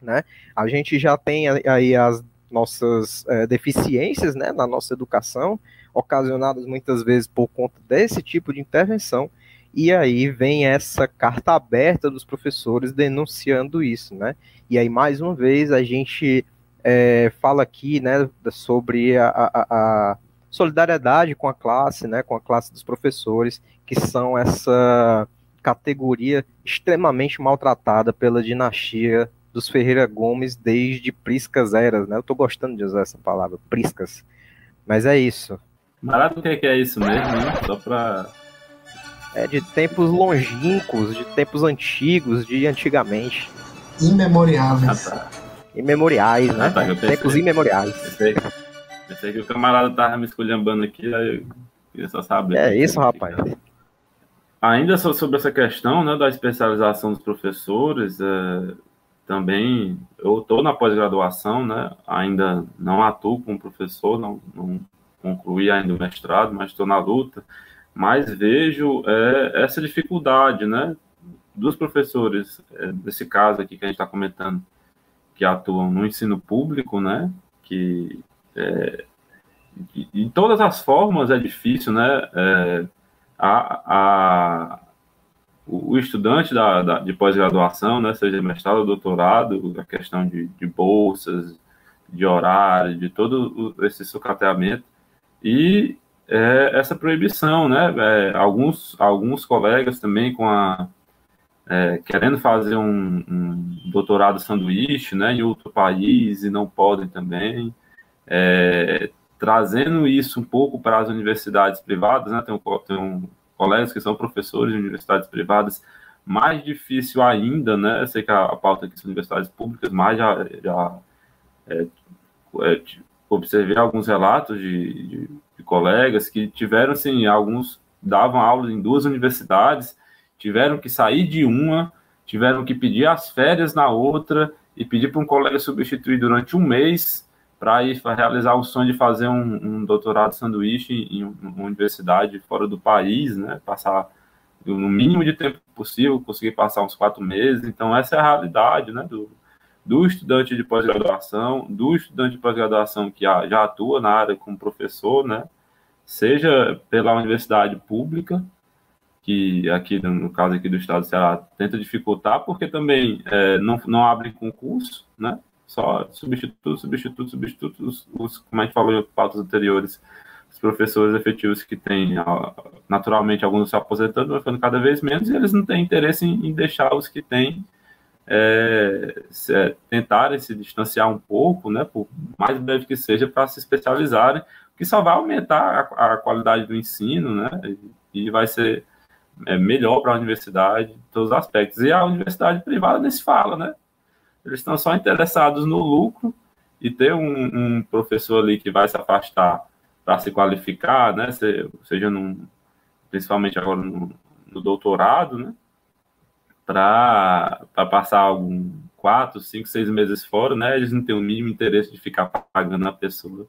Né? A gente já tem aí as nossas é, deficiências né, na nossa educação, ocasionadas muitas vezes por conta desse tipo de intervenção, e aí vem essa carta aberta dos professores denunciando isso, né? E aí, mais uma vez, a gente é, fala aqui, né, sobre a, a, a, solidariedade com a classe, né, com a classe dos professores, que são essa categoria extremamente maltratada pela dinastia dos Ferreira Gomes desde priscas eras, né? Eu tô gostando de usar essa palavra, priscas. Mas é isso. Barato o que é isso mesmo, né? Só pra. É de tempos longínquos, de tempos antigos, de antigamente. Imemoriáveis. Ah, tá. Imemoriais, né? Ah, tá, pensei, tempos imemoriais. Pensei, pensei, que o camarada tava me esculhambando aqui, aí eu queria só saber. É isso, rapaz. Ainda sobre essa questão né, da especialização dos professores, é, também eu estou na pós-graduação, né? Ainda não atuo como professor, não, não concluí ainda o mestrado, mas estou na luta. Mas vejo é, essa dificuldade, né? Dos professores, é, desse caso aqui que a gente está comentando, que atuam no ensino público, né? Que é, de todas as formas é difícil, né? É, a, a, o estudante da, da de pós-graduação, né, seja mestrado ou doutorado, a questão de, de bolsas, de horário, de todo esse sucateamento, e é, essa proibição, né, é, alguns, alguns colegas também com a, é, querendo fazer um, um, doutorado sanduíche, né, em outro país e não podem também, é, trazendo isso um pouco para as universidades privadas, né, tem um, tem um colegas que são professores de universidades privadas, mais difícil ainda, né? Eu sei que a, pauta aqui são universidades públicas, mas já, já é, é, observei alguns relatos de, de, de, colegas que tiveram, assim, alguns davam aulas em duas universidades, tiveram que sair de uma, tiveram que pedir as férias na outra e pedir para um colega substituir durante um mês para realizar o sonho de fazer um, um doutorado sanduíche em, em uma universidade fora do país, né? Passar no mínimo de tempo possível, conseguir passar uns quatro meses. Então, essa é a realidade né, do, do estudante de pós-graduação, do estudante de pós-graduação que já atua na área como professor, né, seja pela universidade pública, que aqui, no caso aqui do estado do Ceará, tenta dificultar, porque também é, não, não abre concurso, né, só substitutos, substitutos, substitutos, os, como a gente falou em pautas anteriores, os professores efetivos que têm, naturalmente, alguns se aposentando, vai ficando cada vez menos, e eles não têm interesse em, em deixar os que têm é, se, é, tentarem se distanciar um pouco, né, por mais breve que seja, para se especializarem, que só vai aumentar a, a qualidade do ensino, né, e, e vai ser é, melhor para a universidade em todos os aspectos. E a universidade privada nem se fala, né? Eles estão só interessados no lucro e ter um, um professor ali que vai se afastar para se qualificar, né? seja num, principalmente agora no, no doutorado, né? Para passar algum quatro, cinco, seis meses fora, né? Eles não têm o mínimo interesse de ficar pagando a pessoa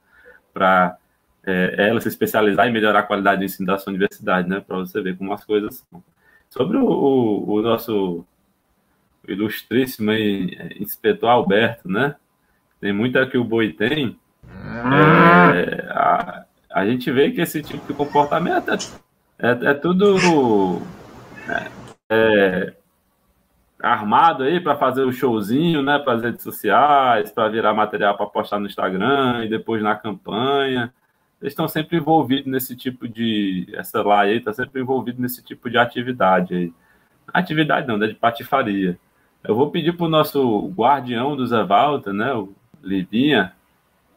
para é, ela se especializar e melhorar a qualidade de ensino da sua universidade, né? Para você ver como as coisas são. Sobre o, o, o nosso ilustríssimo aí, inspetor Alberto, né? Tem muita que o boi tem. É, a, a gente vê que esse tipo de comportamento é, é, é tudo é, é armado aí para fazer o showzinho, né, para as redes sociais, para virar material para postar no Instagram e depois na campanha. Eles estão sempre envolvidos nesse tipo de essa lá aí está sempre envolvido nesse tipo de atividade aí. Atividade não, né, de patifaria. Eu vou pedir para o nosso guardião do Zé né, o Livinha,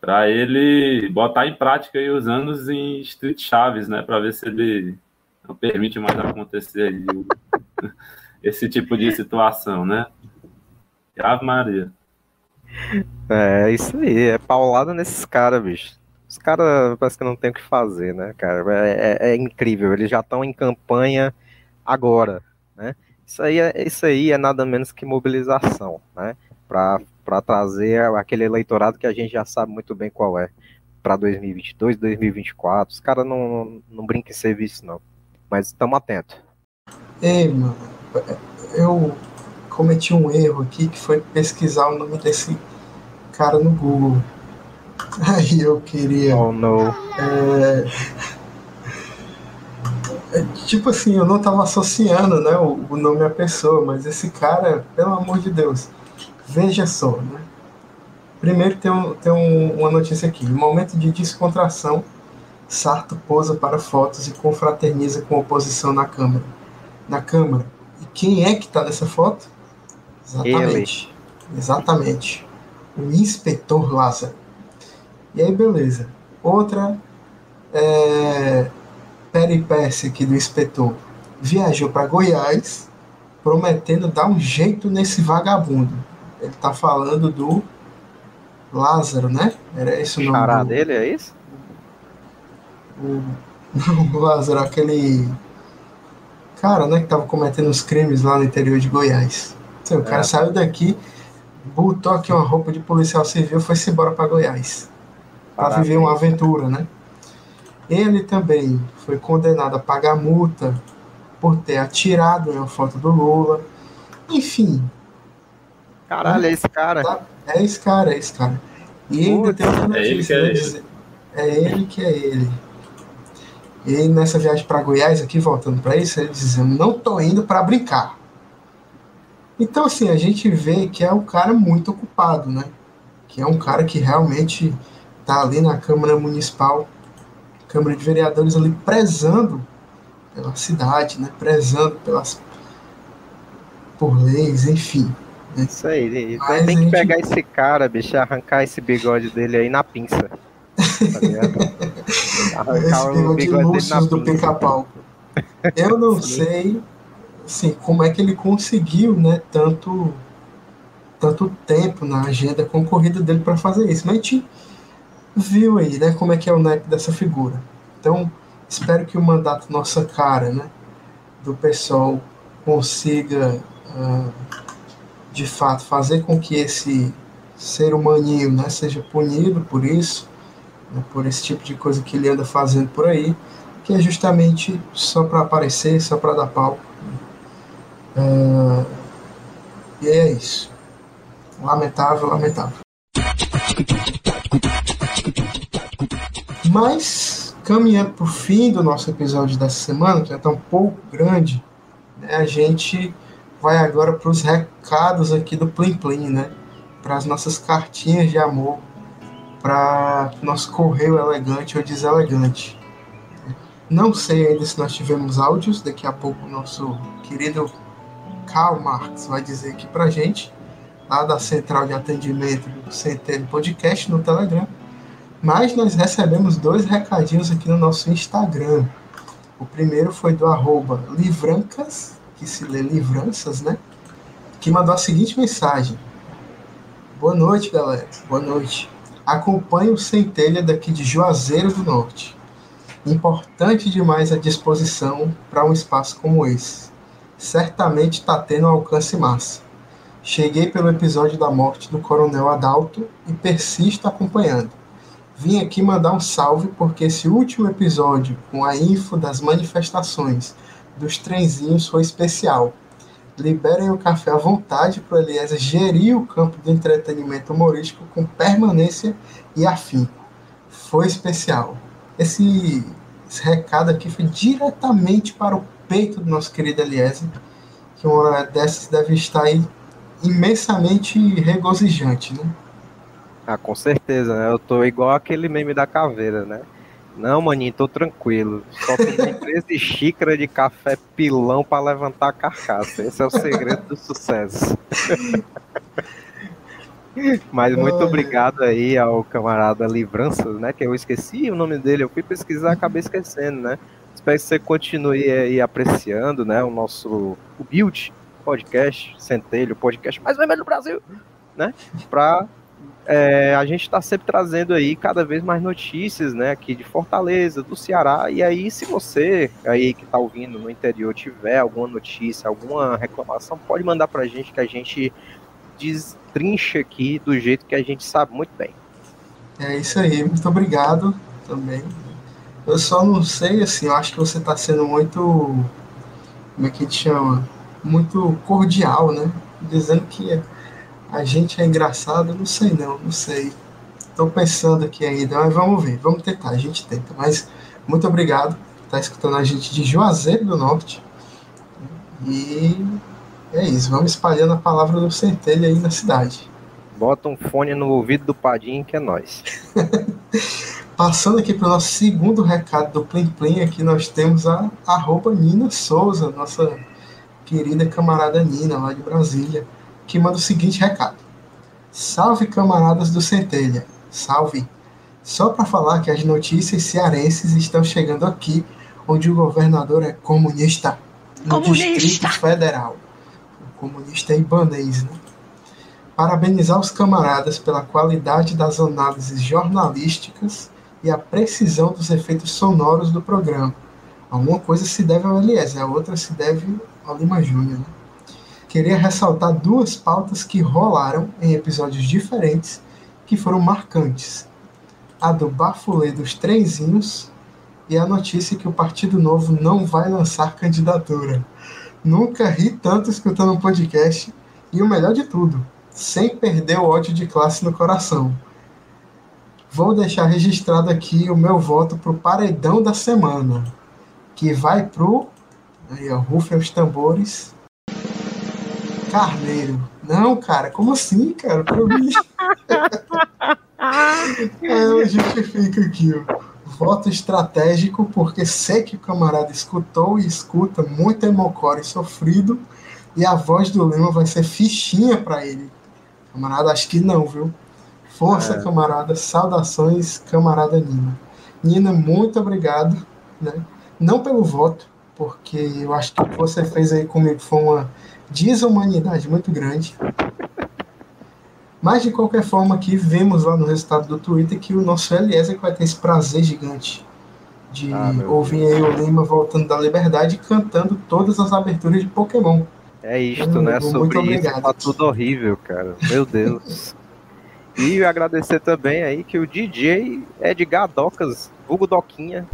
para ele botar em prática os anos em Street Chaves, né, para ver se ele não permite mais acontecer esse tipo de situação, né? Ave Maria. É, isso aí, é paulada nesses caras, bicho. Os caras parece que não tem o que fazer, né, cara? É, é, é incrível, eles já estão em campanha agora? Isso aí, é, isso aí é nada menos que mobilização, né? Para trazer aquele eleitorado que a gente já sabe muito bem qual é para 2022, 2024. Os caras não, não, brincam em serviço, não. Mas estamos atentos. Ei, mano, eu cometi um erro aqui que foi pesquisar o nome desse cara no Google. Aí eu queria. Oh, não. É, é, tipo assim, eu não tava associando né, o, o nome à pessoa, mas esse cara, pelo amor de Deus, Veja só, né? Primeiro tem, um, tem um, uma notícia aqui. No momento de descontração, Sarto posa para fotos e confraterniza com oposição na Câmara. Na Câmara. E quem é que está nessa foto? Exatamente. Ele. Exatamente. O inspetor Lázaro. E aí, beleza. Outra é, peripécia aqui do inspetor. Viajou para Goiás, prometendo dar um jeito nesse vagabundo ele tá falando do Lázaro, né? Era esse o nome. Chará do... dele, é isso? O... O Lázaro, aquele cara, né, que tava cometendo os crimes lá no interior de Goiás. Então, o cara é. saiu daqui, botou aqui uma roupa de policial civil, foi-se embora para Goiás. Para viver uma aventura, né? Ele também foi condenado a pagar multa por ter atirado em uma foto do Lula. Enfim, Caralho, é esse cara. Tá? É esse cara, é esse cara. E ainda tem outra notícia, é ele, que é, ele. é ele que é ele. E nessa viagem para Goiás, aqui voltando para isso, ele dizendo: Não tô indo para brincar. Então, assim, a gente vê que é um cara muito ocupado, né? Que é um cara que realmente tá ali na Câmara Municipal, Câmara de Vereadores, ali prezando pela cidade, né? Prezando pelas por leis, enfim. Isso aí. Então tem que pegar esse cara, bicho, arrancar esse bigode dele aí na pinça. Tá arrancar esse o bigode dele na do pica-pau. Eu não sei assim, como é que ele conseguiu, né, tanto tanto tempo na agenda concorrida dele para fazer isso. Mas a gente viu aí, né, como é que é o naipe dessa figura. Então, espero que o mandato Nossa Cara, né, do pessoal consiga, uh, de fato, fazer com que esse ser humaninho, né, seja punido por isso, né, por esse tipo de coisa que ele anda fazendo por aí, que é justamente só para aparecer, só para dar pau. Uh, e é isso. Lamentável, lamentável. Mas, caminhando para o fim do nosso episódio dessa semana, que já está um pouco grande, né, a gente vai agora para os recados aqui do Plim Plim, né? Para as nossas cartinhas de amor, para nosso correio elegante ou deselegante. Não sei ainda se nós tivemos áudios, daqui a pouco o nosso querido Karl Marx vai dizer aqui para gente lá da central de atendimento do Centeno Podcast no Telegram. Mas nós recebemos dois recadinhos aqui no nosso Instagram. O primeiro foi do arroba Livrancas, que se lê Livranças, né? Que mandou a seguinte mensagem. Boa noite, galera. Boa noite. Acompanhe o Centelha daqui de Juazeiro do Norte. Importante demais a disposição para um espaço como esse. Certamente está tendo um alcance massa. Cheguei pelo episódio da morte do Coronel Adalto e persisto acompanhando. Vim aqui mandar um salve porque esse último episódio, com a info das manifestações dos trenzinhos, foi especial. Liberem o café à vontade para o Eliezer gerir o campo do entretenimento humorístico com permanência e afinco. Foi especial. Esse, esse recado aqui foi diretamente para o peito do nosso querido Eliezer, que uma hora dessas deve estar aí imensamente regozijante, né? Ah, com certeza, né? Eu tô igual aquele meme da caveira, né? Não, maninho, tô tranquilo. Só tem três xícaras de café pilão para levantar a carcaça. Esse é o segredo do sucesso. Mas muito obrigado aí ao camarada Livranças, né? Que eu esqueci o nome dele, eu fui pesquisar, acabei esquecendo, né? Espero que você continue aí apreciando, né? O nosso o build podcast, Centelho, podcast mais vermelho do Brasil, né? Para é, a gente está sempre trazendo aí cada vez mais notícias, né? Aqui de Fortaleza, do Ceará. E aí, se você aí que está ouvindo no interior tiver alguma notícia, alguma reclamação, pode mandar para a gente que a gente destrincha aqui do jeito que a gente sabe muito bem. É isso aí, muito obrigado também. Eu só não sei, assim, eu acho que você está sendo muito. Como é que a gente chama? muito cordial, né? Dizendo que a gente é engraçado, não sei não, não sei. Estou pensando aqui ainda, mas vamos ver, vamos tentar, a gente tenta. Mas muito obrigado por estar escutando a gente de Juazeiro do Norte. E é isso, vamos espalhando a palavra do centelho aí na cidade. Bota um fone no ouvido do Padinho que é nós. Passando aqui para o nosso segundo recado do Plim Plim, aqui nós temos a arroba Nina Souza, nossa querida camarada Nina, lá de Brasília, que manda o seguinte recado: Salve camaradas do Centelha, salve! Só para falar que as notícias cearenses estão chegando aqui, onde o governador é comunista, no comunista. Distrito Federal. O comunista é ibanês, né? Parabenizar os camaradas pela qualidade das análises jornalísticas e a precisão dos efeitos sonoros do programa. Alguma coisa se deve ao Eliezer, a outra se deve Lima Júnior. Né? Queria ressaltar duas pautas que rolaram em episódios diferentes que foram marcantes. A do bafulê dos trenzinhos e a notícia que o Partido Novo não vai lançar candidatura. Nunca ri tanto escutando um podcast e o melhor de tudo, sem perder o ódio de classe no coração. Vou deixar registrado aqui o meu voto pro paredão da semana, que vai pro Aí, ó, rufem os tambores. Carneiro. Não, cara, como assim, cara? Pra mim. Aí eu justifico aqui, ó. Voto estratégico, porque sei que o camarada escutou e escuta muito emocore sofrido, e a voz do Lima vai ser fichinha para ele. Camarada, acho que não, viu? Força, é. camarada. Saudações, camarada Nina. Nina, muito obrigado, né? Não pelo voto, porque eu acho que o que você fez aí comigo foi uma desumanidade muito grande. Mas de qualquer forma, aqui vemos lá no resultado do Twitter que o nosso Eliezer vai ter esse prazer gigante de Ah, ouvir aí o Lima voltando da liberdade cantando todas as aberturas de Pokémon. É isto, Muito né? Sobre obrigado. isso tá tudo horrível, cara. Meu Deus. E agradecer também aí que o DJ Edgar Docas, vulgo Doquinha.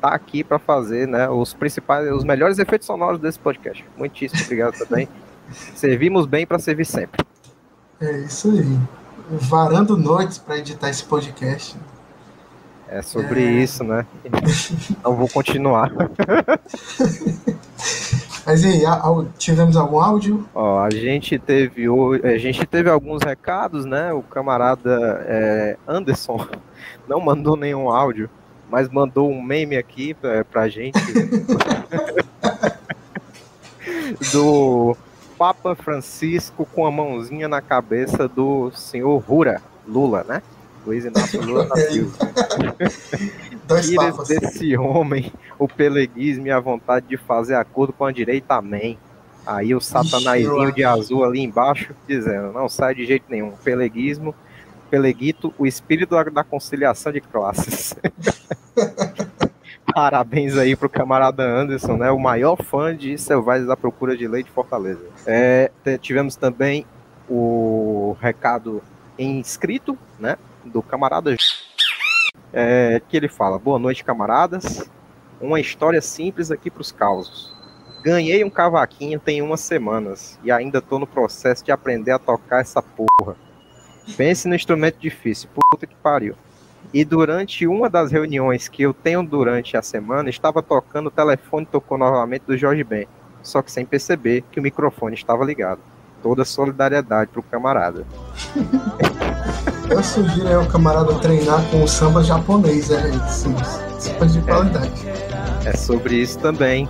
Tá aqui pra fazer, né, os principais, os melhores efeitos sonoros desse podcast. Muitíssimo obrigado também. Servimos bem pra servir sempre. É isso aí. Varando noites para editar esse podcast. É sobre isso, né? Não vou continuar. Mas e aí, tivemos algum áudio? Ó, a gente teve o- a gente teve alguns recados, né? O camarada é, Anderson não mandou nenhum áudio, mas mandou um meme aqui pra, pra gente do Papa Francisco com a mãozinha na cabeça do senhor Rura, Lula, né? Luiz Inácio Lula da Silva. Dois Tira papas. desse homem o peleguismo e a vontade de fazer acordo com a direita, amém. Aí o satanazinho de azul ali embaixo dizendo, não sai de jeito nenhum. Peleguismo, peleguito, o espírito da, conciliação de classes. Parabéns aí pro camarada Anderson, né? O maior fã de Selvagens à Procura de Lei de Fortaleza. É, tivemos também o recado em escrito, né? Do camarada é, que ele fala: Boa noite, camaradas. Uma história simples aqui para os causos. Ganhei um cavaquinho tem umas semanas e ainda tô no processo de aprender a tocar essa porra. Pense no instrumento difícil, puta que pariu. E durante uma das reuniões que eu tenho durante a semana, estava tocando, o telefone tocou novamente do Jorge Ben, só que sem perceber que o microfone estava ligado. Toda solidariedade pro camarada. Eu sugiro aí o camarada treinar com o samba japonês, é sim, super de qualidade. É sobre isso também.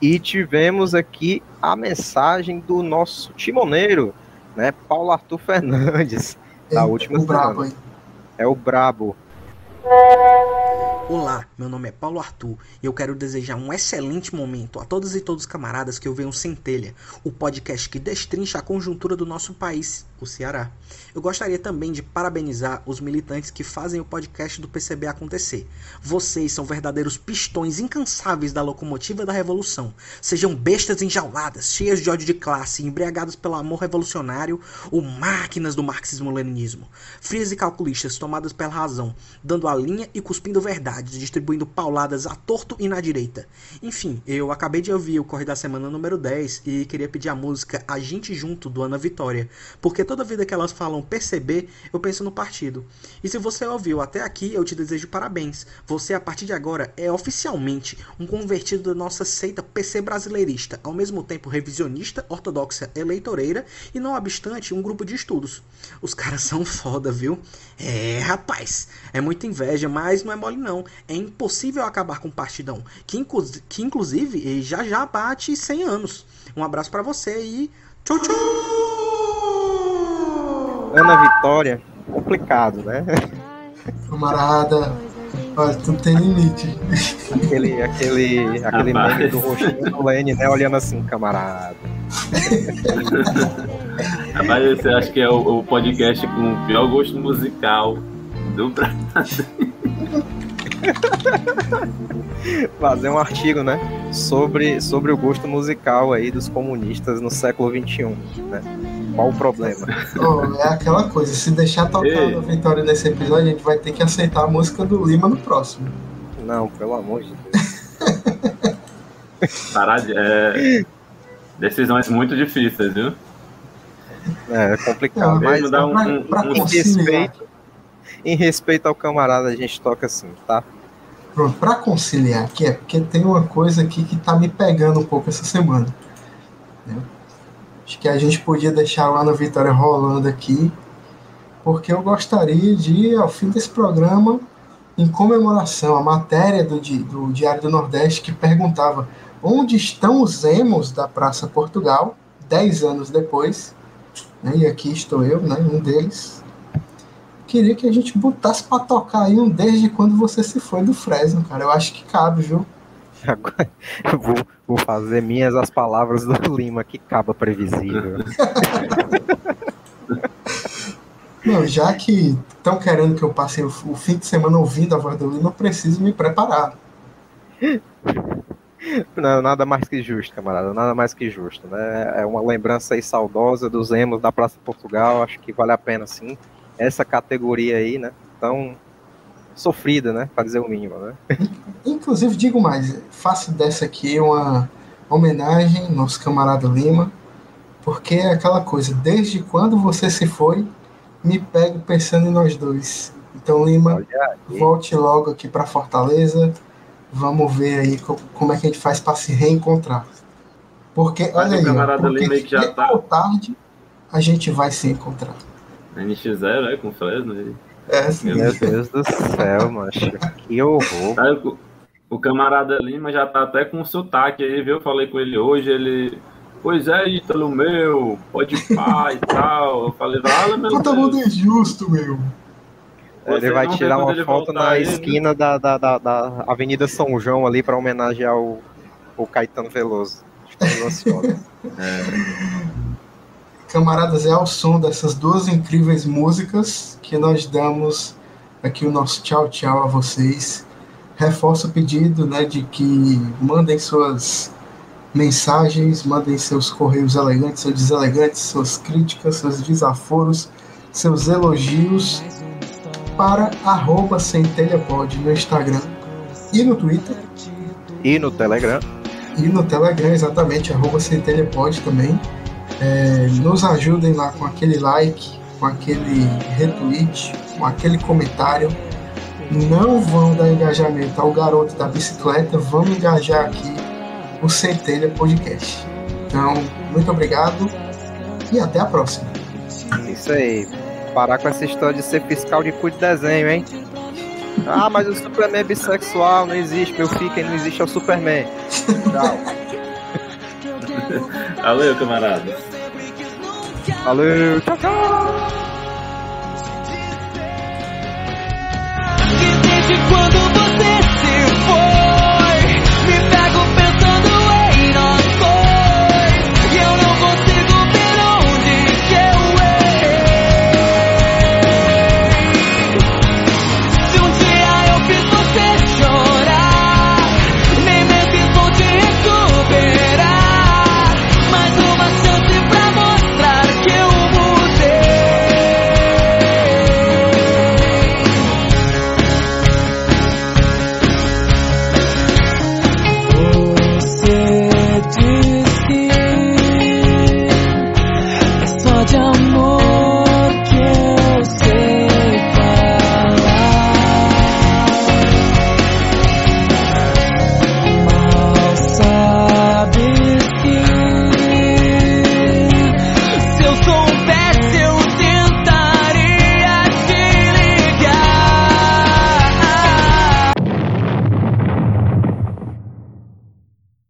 E tivemos aqui a mensagem do nosso timoneiro, né? Paulo Arthur Fernandes, da última o brabo semana. aí. É o brabo. Olá, meu nome é Paulo Arthur e eu quero desejar um excelente momento a todas e todos os camaradas que ouvem o Centelha, o podcast que destrincha a conjuntura do nosso país, o Ceará. Eu gostaria também de parabenizar os militantes que fazem o podcast do PCB acontecer. Vocês são verdadeiros pistões incansáveis da locomotiva da revolução. Sejam bestas enjauladas, cheias de ódio de classe, embriagados pelo amor revolucionário ou máquinas do marxismo-leninismo. Frias e calculistas tomadas pela razão, dando a linha e cuspindo verdades, distribuindo pauladas à torto e na direita. Enfim, eu acabei de ouvir o Corre da Semana número 10 e queria pedir a música A Gente Junto, do Ana Vitória, porque toda vida que elas falam perceber, eu penso no partido. E se você ouviu até aqui, eu te desejo parabéns. Você, a partir de agora, é oficialmente um convertido da nossa seita PC brasileirista, ao mesmo tempo revisionista, ortodoxa, eleitoreira e, não obstante, um grupo de estudos. Os caras são foda, viu? É, rapaz, é muita inveja, mas não é mole não. É impossível acabar com o partidão, que, inclu que inclusive já já bate 100 anos. Um abraço pra você e tchau, tchau! Ana Vitória, complicado, né? Camarada, olha, tu tem limite. Aquele, aquele, aquele Rapaz. meme do rostinho do Lene, né? Olhando assim, camarada. Mas esse eu acho que é o, o podcast com o pior gosto musical do Brasil. Fazer um artigo, né? Sobre, sobre o gosto musical aí dos comunistas no século XXI, né? Qual o problema? Ó, é aquela coisa, se deixar tocar Ei. a Vitória nesse episódio, a gente vai ter que aceitar a música do Lima no próximo. Não, pelo amor de Deus. Parar de, é, decisões muito difíceis, viu? É, é complicado. Não, mas dar um, pra- um- pra um- respeito, em respeito ao camarada, a gente toca assim, tá? Pronto, pra conciliar aqui, é porque tem uma coisa aqui que tá me pegando um pouco essa semana. né? Acho que a gente podia deixar lá no Vitória rolando aqui, porque eu gostaria de, ao fim desse programa, em comemoração, a matéria do, do Diário do Nordeste que perguntava onde estão os emos da Praça Portugal, 10 anos depois, né? e aqui estou eu, né, um deles, queria que a gente botasse pra tocar aí um desde quando você se foi do Fresno, cara. Eu acho que cabe, viu? Agora, eu vou, vou fazer minhas as palavras do Lima, que caba previsível. Não, já que estão querendo que eu passe o, o fim de semana ouvindo a voz do Lima, eu preciso me preparar. Não, nada mais que justo, camarada, nada mais que justo, né? É uma lembrança aí saudosa dos emos da Praça Portugal, acho que vale a pena sim. Essa categoria aí, né? Tão sofrida, né? Para dizer o mínimo, né? Inclusive, digo mais, faço dessa aqui uma homenagem ao nosso camarada Lima, porque é aquela coisa, desde quando você se foi, me pego pensando em nós dois. Então, Lima, volte logo aqui para Fortaleza. Vamos ver aí co- como é que a gente faz para se reencontrar. Porque, olha aí, ó, camarada porque Lima que já cedo tá- tarde a gente vai se encontrar. NX0, é, com Fresno. e- É, sim. Meu Deus do céu, macho. Que horror. Aí o, o camarada Lima já tá até com sotaque aí, viu? Eu falei com ele hoje, ele. Pois é, Ítalo meu, pode pá e tal. Eu falei, vale, meu Todo Deus. mundo injusto, meu. Ele Você vai não vê tirar uma ele foto na aí, né? esquina da, da, da, da Avenida São João ali para homenagear o, o Caetano Veloso. Estou ansioso. Camaradas, é ao som dessas duas incríveis músicas que nós damos aqui o nosso tchau tchau a vocês. Reforço o pedido né, de que mandem suas mensagens, mandem seus correios elegantes ou deselegantes, suas críticas, seus desaforos, seus elogios para arroba centelhapod no Instagram e no Twitter E no Telegram. e no Telegram, exatamente, arroba centelhapod também. É, nos ajudem lá com aquele like, com aquele retweet, com aquele comentário. Não vão dar engajamento ao garoto da bicicleta, vamos engajar aqui o Centelha Podcast. Então, muito obrigado e até a próxima. Isso aí. Parar com essa história de ser fiscal de cu de desenho, hein? Ah, mas o Superman é bissexual, não existe, meu filho, quem não existe é o Superman. Tchau. Valeu, camarada. Valeu, tchau, tchau.